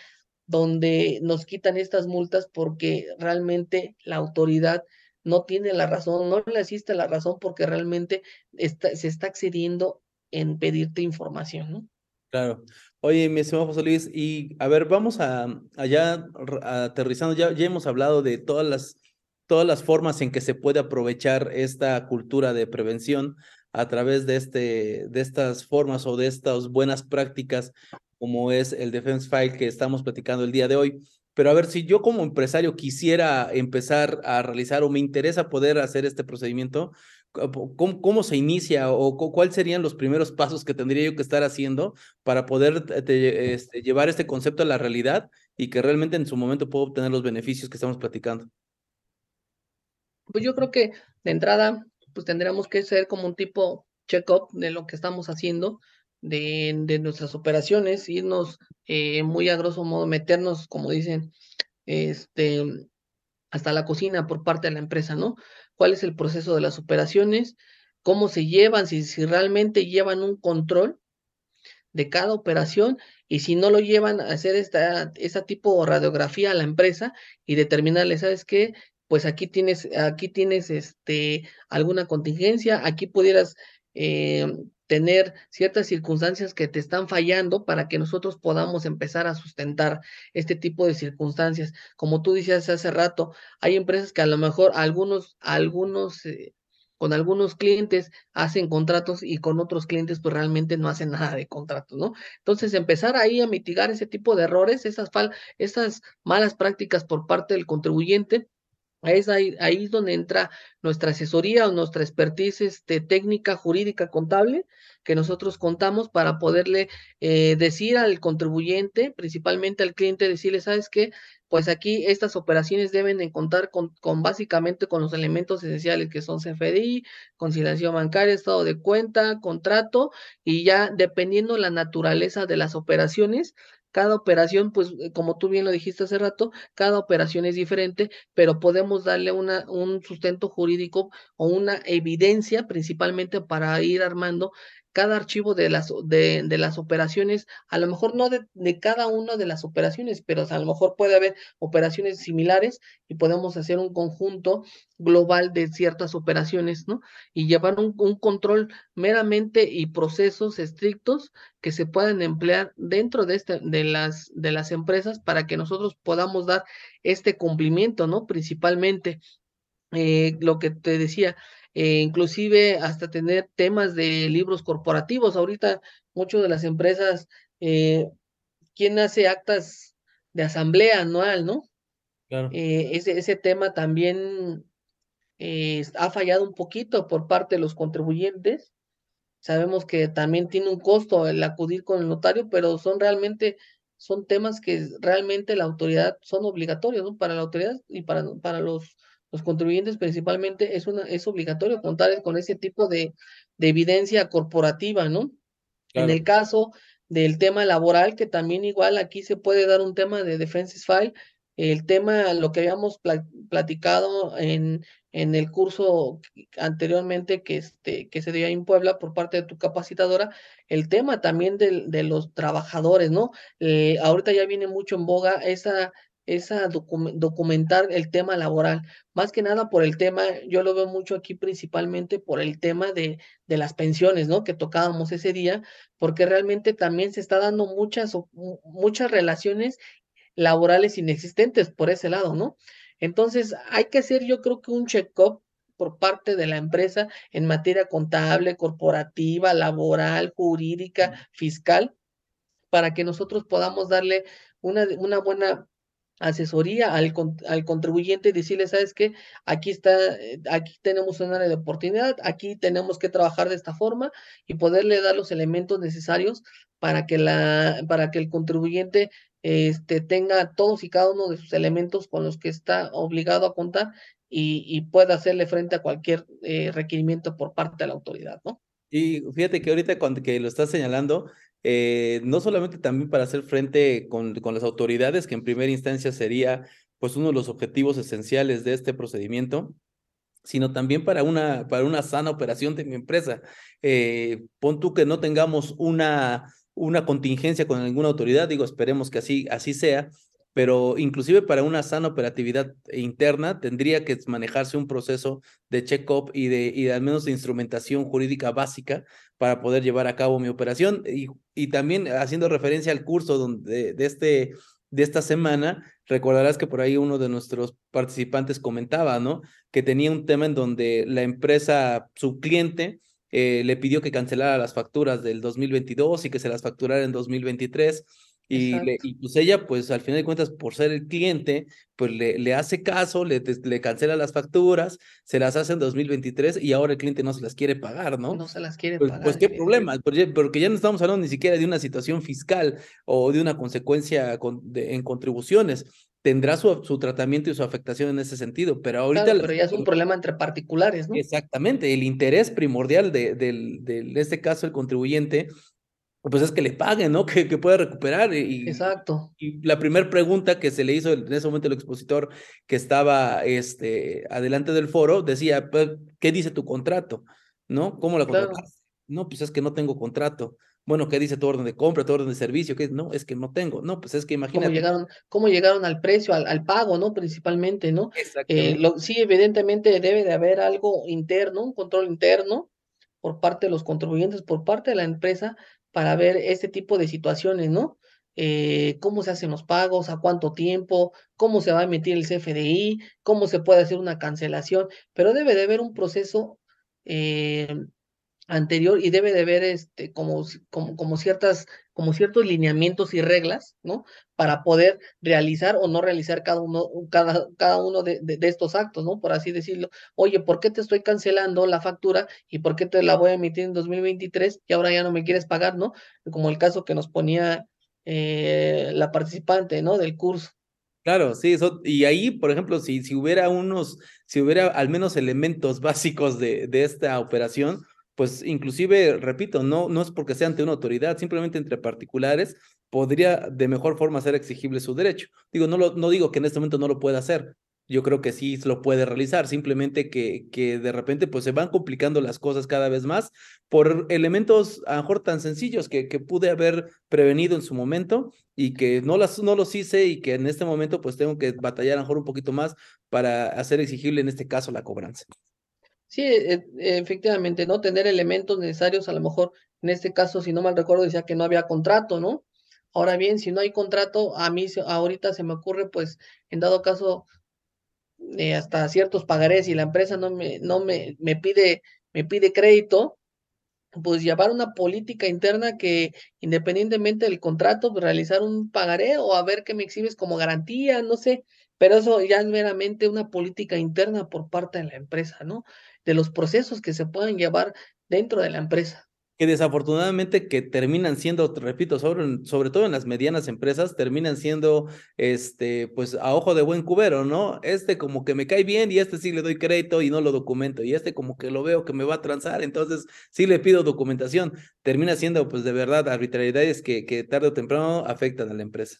donde nos quitan estas multas porque realmente la autoridad no tiene la razón, no le asiste la razón porque realmente está, se está accediendo en pedirte información, ¿no? Claro. Oye, mi estimado José Luis, y a ver, vamos a allá aterrizando, ya, ya hemos hablado de todas las todas las formas en que se puede aprovechar esta cultura de prevención a través de, este, de estas formas o de estas buenas prácticas como es el Defense File que estamos platicando el día de hoy. Pero a ver, si yo como empresario quisiera empezar a realizar o me interesa poder hacer este procedimiento, ¿cómo, cómo se inicia o cuáles serían los primeros pasos que tendría yo que estar haciendo para poder este, llevar este concepto a la realidad y que realmente en su momento pueda obtener los beneficios que estamos platicando? Pues yo creo que de entrada, pues tendríamos que ser como un tipo check-up de lo que estamos haciendo, de, de nuestras operaciones, irnos eh, muy a grosso modo, meternos, como dicen, este, hasta la cocina por parte de la empresa, ¿no? ¿Cuál es el proceso de las operaciones? ¿Cómo se llevan? Si, si realmente llevan un control de cada operación y si no lo llevan a hacer esta, esta tipo de radiografía a la empresa y determinarle, ¿sabes qué? Pues aquí tienes, aquí tienes este, alguna contingencia, aquí pudieras eh, tener ciertas circunstancias que te están fallando para que nosotros podamos empezar a sustentar este tipo de circunstancias. Como tú decías hace rato, hay empresas que a lo mejor algunos, algunos, eh, con algunos clientes hacen contratos y con otros clientes pues realmente no hacen nada de contratos, ¿no? Entonces empezar ahí a mitigar ese tipo de errores, esas, fal esas malas prácticas por parte del contribuyente es ahí, ahí donde entra nuestra asesoría o nuestra expertise este, técnica, jurídica, contable, que nosotros contamos para poderle eh, decir al contribuyente, principalmente al cliente, decirle, ¿sabes qué? Pues aquí estas operaciones deben de contar con, con básicamente con los elementos esenciales que son CFDI, conciliación bancaria, estado de cuenta, contrato, y ya dependiendo la naturaleza de las operaciones, cada operación, pues eh, como tú bien lo dijiste hace rato, cada operación es diferente, pero podemos darle una, un sustento jurídico o una evidencia principalmente para ir armando cada archivo de las, de, de las operaciones, a lo mejor no de, de, cada una de las operaciones, pero a lo mejor puede haber operaciones similares y podemos hacer un conjunto global de ciertas operaciones, ¿no? Y llevar un, un control meramente y procesos estrictos que se puedan emplear dentro de, este, de, las, de las empresas para que nosotros podamos dar este cumplimiento, ¿no? Principalmente, eh, lo que te decía, eh, inclusive hasta tener temas de libros corporativos. Ahorita muchas de las empresas, eh, ¿quién hace actas de asamblea anual, no? Claro. Eh, ese, ese tema también ha fallado un poquito por parte de los contribuyentes. Sabemos que también tiene un costo el acudir con el notario, pero son realmente son temas que realmente la autoridad son obligatorios, ¿no? Para la autoridad y para, para los los contribuyentes principalmente es, una, es obligatorio contar con ese tipo de, de evidencia corporativa, ¿no? En el caso del tema laboral, que también igual aquí se puede dar un tema de defense file, el tema, lo que habíamos platicado en, en el curso anteriormente que, este, que se dio en Puebla por parte de tu capacitadora, el tema también de, de los trabajadores, ¿no? Eh, ahorita ya viene mucho en boga esa, esa documentar el tema laboral, más que nada por el tema, yo lo veo mucho aquí principalmente por el tema de, de las pensiones, ¿no? Que tocábamos ese día, porque realmente también se está dando muchas, muchas relaciones laborales inexistentes por ese lado, ¿no? Entonces, hay que hacer yo creo que un check-up por parte de la empresa en materia contable, corporativa, laboral, jurídica, fiscal, para que nosotros podamos darle una, una buena asesoría al, al contribuyente y decirle, sabes qué, aquí está, eh, aquí tenemos un área de oportunidad, aquí tenemos que trabajar de esta forma y poderle dar los elementos necesarios para que la, para que el contribuyente este, tenga todos y cada uno de sus elementos con los que está obligado a contar y, pueda hacerle frente a cualquier eh, requerimiento por parte de la autoridad, ¿no? Y fíjate que ahorita cuando que lo estás señalando, eh, no solamente también para hacer frente con, con las autoridades, que en primera instancia sería pues uno de los objetivos esenciales de este procedimiento, sino también para una, para una sana operación de mi empresa. Eh, pon tú que no tengamos una una contingencia con alguna autoridad, digo, esperemos que así, así sea, pero inclusive para una sana operatividad interna tendría que manejarse un proceso de check-up y de, y al menos de instrumentación jurídica básica para poder llevar a cabo mi operación. Y, y también haciendo referencia al curso donde, de, este, de esta semana, recordarás que por ahí uno de nuestros participantes comentaba, ¿no? Que tenía un tema en donde la empresa, su cliente, eh, le pidió que cancelara las facturas del 2022 y que se las facturara en 2023. Y, le, y, pues ella, pues al final de cuentas, por ser el cliente, pues le, le hace caso, le, le, cancela las facturas, se las hace en 2023 y ahora el cliente no se las quiere pagar, ¿no? No se las quiere pues, pagar. Pues qué problema, porque ya no estamos hablando ni siquiera de una situación fiscal o de una consecuencia con, de, en contribuciones, tendrá su, su, tratamiento y su afectación en ese sentido, pero ahorita... Claro, pero ya es un problema entre particulares, ¿no? Exactamente, el interés primordial de, de, de, este caso el contribuyente, pues es que le paguen, ¿no? Que, que pueda recuperar. Y, Exacto. Y la primera pregunta que se le hizo en ese momento el expositor que estaba este, adelante del foro decía, pues, ¿qué dice tu contrato? ¿No? ¿Cómo la claro. No, pues es que no tengo contrato. Bueno, ¿qué dice tu orden de compra, tu orden de servicio? ¿Qué? No, es que no tengo. No, pues es que imagínate. ¿Cómo llegaron, cómo llegaron al precio, al, al pago, ¿no? Principalmente, ¿no? Eh, lo, sí, evidentemente debe de haber algo interno, un control interno por parte de los contribuyentes, por parte de la empresa, para ver este tipo de situaciones, ¿no? Eh, cómo se hacen los pagos, a cuánto tiempo, cómo se va a emitir el CFDI, cómo se puede hacer una cancelación, pero debe de haber un proceso eh, anterior y debe de haber este, como, como, como, ciertas, como ciertos lineamientos y reglas, ¿no? Para poder realizar o no realizar cada uno, cada, cada uno de, de, estos actos, ¿no? Por así decirlo. Oye, ¿por qué te estoy cancelando la factura y por qué te la voy a emitir en 2023 y ahora ya no me quieres pagar, ¿no? Como el caso que nos ponía eh, la participante, ¿no? Del curso. Claro, sí, eso, y ahí, por ejemplo, si, si hubiera unos, si hubiera al menos elementos básicos de, de esta operación, pues inclusive, repito, no, no es porque sea ante una autoridad, simplemente entre particulares podría de mejor forma ser exigible su derecho. Digo, no, lo, no digo que en este momento no lo pueda hacer, yo creo que sí lo puede realizar, simplemente que, que de repente pues se van complicando las cosas cada vez más por elementos a lo mejor tan sencillos que, que pude haber prevenido en su momento y que no, las, no los hice y que en este momento pues tengo que batallar a lo mejor un poquito más para hacer exigible en este caso la cobranza. Sí, e, efectivamente, ¿no? Tener elementos necesarios, a lo mejor, en este caso, si no mal recuerdo, decía que no había contrato, ¿no? Ahora bien, si no hay contrato, a mí ahorita se me ocurre, pues, en dado caso, eh, hasta ciertos pagarés y la empresa no me, no me, me pide, me pide crédito, pues llevar una política interna que independientemente del contrato, pues, realizar un pagaré o a ver qué me exhibes como garantía, no sé, pero eso ya es meramente una política interna por parte de la empresa, ¿no? De los procesos que se pueden llevar dentro de la empresa. Que desafortunadamente que terminan siendo, repito, sobre, sobre todo en las medianas empresas, terminan siendo, este, pues a ojo de buen cubero, ¿no? Este como que me cae bien y este sí le doy crédito y no lo documento, y este como que lo veo que me va a transar, entonces sí le pido documentación. Termina siendo, pues de verdad, arbitrariedades que, que tarde o temprano afectan a la empresa.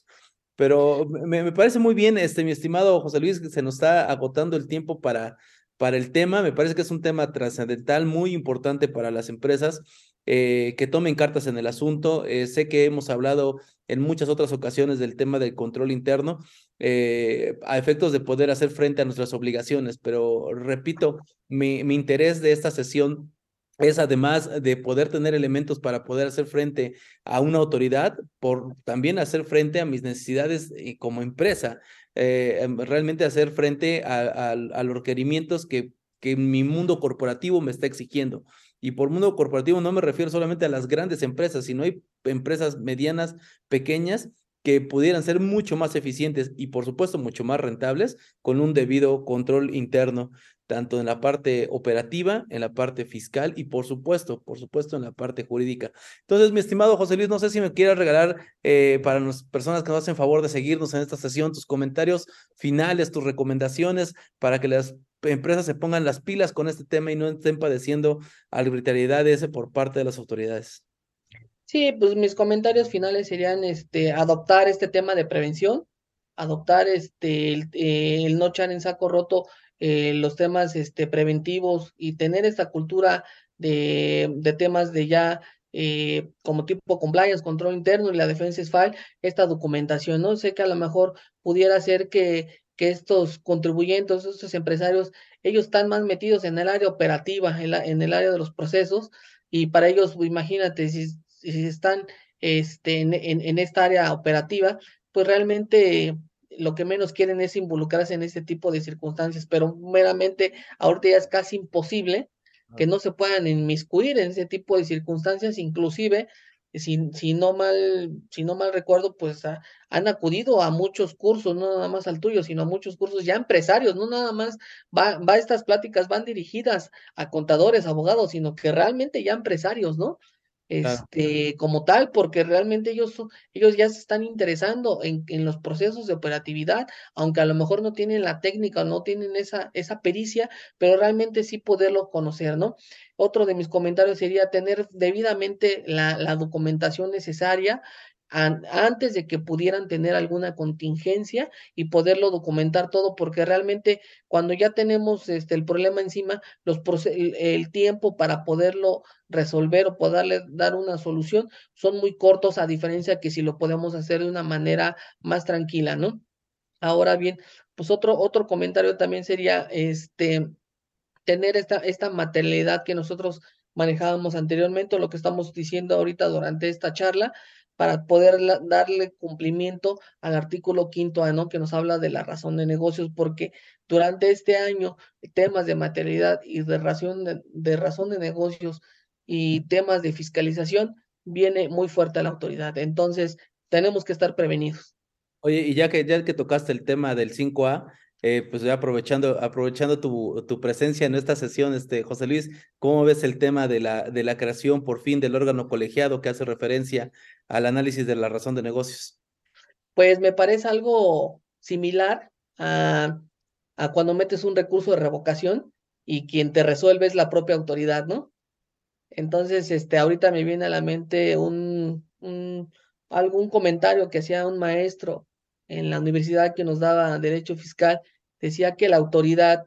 Pero me, me, parece muy bien, este, mi estimado José Luis, que se nos está agotando el tiempo para, para el tema. Me parece que es un tema trascendental, muy importante para las empresas. Eh, que tomen cartas en el asunto. Eh, sé que hemos hablado en muchas otras ocasiones del tema del control interno eh, a efectos de poder hacer frente a nuestras obligaciones, pero repito, mi, mi interés de esta sesión es además de poder tener elementos para poder hacer frente a una autoridad, por también hacer frente a mis necesidades como empresa, em, realmente hacer frente a, a, los requerimientos que, que mi mundo corporativo me está exigiendo. Y por mundo corporativo no me refiero solamente a las grandes empresas, sino hay empresas medianas, pequeñas, que pudieran ser mucho más eficientes y por supuesto mucho más rentables con un debido control interno, tanto en la parte operativa, en la parte fiscal y por supuesto, por supuesto en la parte jurídica. Entonces, mi estimado José Luis, no sé si me quieras regalar eh, para las personas que nos hacen favor de seguirnos en esta sesión tus comentarios finales, tus recomendaciones para que las empresas se pongan las pilas con este tema y no estén padeciendo arbitrariedades por parte de las autoridades. Sí, pues mis comentarios finales serían este adoptar este tema de prevención, adoptar este el, eh, no echar en saco roto eh, los temas este preventivos y tener esta cultura de, de temas de ya eh, como tipo compliance, control interno y la defensa es file, esta documentación, ¿no? Sé que a lo mejor pudiera ser que que estos contribuyentes, estos empresarios, ellos están más metidos en el área operativa, en, el área de los procesos, y para ellos, imagínate, si, si están este, en, en, esta área operativa, pues realmente lo que menos quieren es involucrarse en este tipo de circunstancias, pero meramente ahorita ya es casi imposible que no se puedan inmiscuir en ese tipo de circunstancias, inclusive si, si, no mal, si no mal recuerdo, pues han acudido a muchos cursos, no nada más al tuyo, sino a muchos cursos ya empresarios, no nada más va, va estas pláticas van dirigidas a contadores, abogados, sino que realmente ya empresarios, ¿no? Este, como tal, porque realmente ellos, ellos ya se están interesando en, en, los procesos de operatividad, aunque a lo mejor no tienen la técnica, no tienen esa, esa pericia, pero realmente sí poderlo conocer, ¿no? Otro de mis comentarios sería tener debidamente la, la documentación necesaria antes de que pudieran tener alguna contingencia y poderlo documentar todo, porque realmente cuando ya tenemos este, el problema encima, los el, el, tiempo para poderlo resolver o poderle dar una solución son muy cortos, a diferencia que si lo podemos hacer de una manera más tranquila, ¿no? Ahora bien, pues otro, otro comentario también sería este tener esta, esta materialidad que nosotros manejábamos anteriormente, lo que estamos diciendo ahorita durante esta charla, para poder darle cumplimiento al artículo quinto A, ¿no? Que nos habla de la razón de negocios, porque durante este año temas de materialidad y de razón de, razón de negocios y temas de fiscalización viene muy fuerte a la autoridad. Entonces, tenemos que estar prevenidos. Oye, y ya que ya que tocaste el tema del 5A, eh, pues ya aprovechando, aprovechando tu, tu, presencia en esta sesión, este, José Luis, ¿cómo ves el tema de la, de la creación por fin del órgano colegiado que hace referencia al análisis de la razón de negocios? Pues me parece algo similar a, a cuando metes un recurso de revocación y quien te resuelve es la propia autoridad, ¿no? Entonces, este, ahorita me viene a la mente un, un algún comentario que hacía un maestro en la universidad que nos daba derecho fiscal, decía que la autoridad,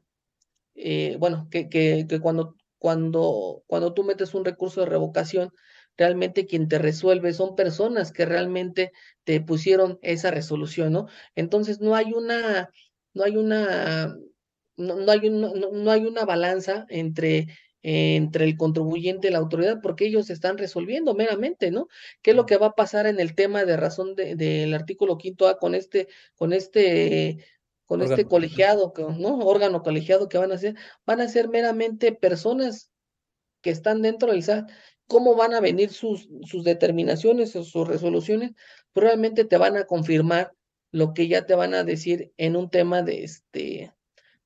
eh, bueno, que, que, que cuando, cuando, cuando tú metes un recurso de revocación, realmente quien te resuelve son personas que realmente te pusieron esa resolución, ¿no? Entonces no hay una, no hay una, no, no hay, un, no, no, hay una balanza entre entre el contribuyente y la autoridad, porque ellos están resolviendo meramente, ¿no? ¿Qué es lo que va a pasar en el tema de razón del de, artículo quinto A con este, con este, con órgano. este colegiado, ¿no? Órgano colegiado que van a ser, van a ser meramente personas que están dentro del SAT. ¿Cómo van a venir sus, sus determinaciones o sus resoluciones? Probablemente pues te van a confirmar lo que ya te van a decir en un tema de este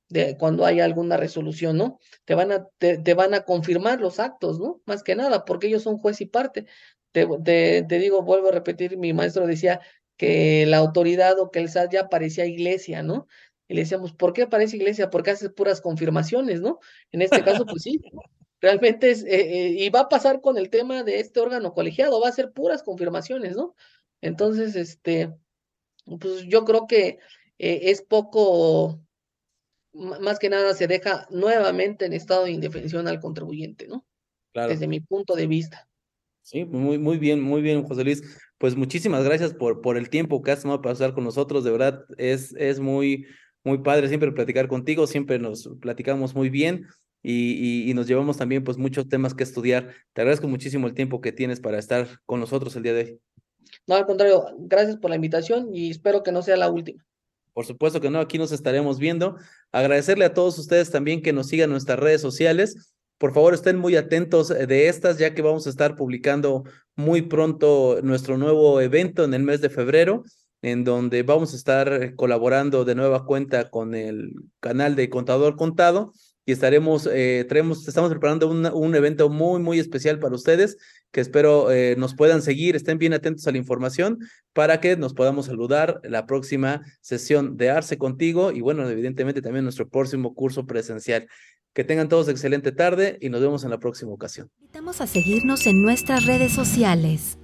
de cuando hay alguna resolución, ¿no? Te van a, te, te, van a confirmar los actos, ¿no? Más que nada, porque ellos son juez y parte. Te, te, te, digo, vuelvo a repetir, mi maestro decía que la autoridad o que el SAT ya parecía iglesia, ¿no? Y le decíamos, ¿por qué parece iglesia? Porque hace puras confirmaciones, ¿no? En este caso, pues sí, realmente es, eh, eh, y va a pasar con el tema de este órgano colegiado, va a ser puras confirmaciones, ¿no? Entonces, este, pues yo creo que eh, es poco, más que nada se deja nuevamente en estado de indefensión al contribuyente, ¿no? Claro. Desde mi punto de vista. Sí, muy, muy bien, muy bien, José Luis. Pues muchísimas gracias por, por el tiempo que has tomado para estar con nosotros. De verdad, es, es muy, muy padre siempre platicar contigo, siempre nos platicamos muy bien y, y, nos llevamos también pues muchos temas que estudiar. Te agradezco muchísimo el tiempo que tienes para estar con nosotros el día de hoy. No, al contrario, gracias por la invitación y espero que no sea la última. Por supuesto que no, aquí nos estaremos viendo. Agradecerle a todos ustedes también que nos sigan en nuestras redes sociales. Por favor, estén muy atentos de estas, ya que vamos a estar publicando muy pronto nuestro nuevo evento en el mes de febrero, en donde vamos a estar colaborando de nueva cuenta con el canal de Contador Contado y estaremos, eh, traemos, estamos preparando un evento muy, muy especial para ustedes que espero eh, nos puedan seguir, estén bien atentos a la información para que nos podamos saludar la próxima sesión de Arce contigo y bueno, evidentemente también nuestro próximo curso presencial. Que tengan todos excelente tarde y nos vemos en la próxima ocasión. Invitamos a seguirnos en nuestras redes sociales.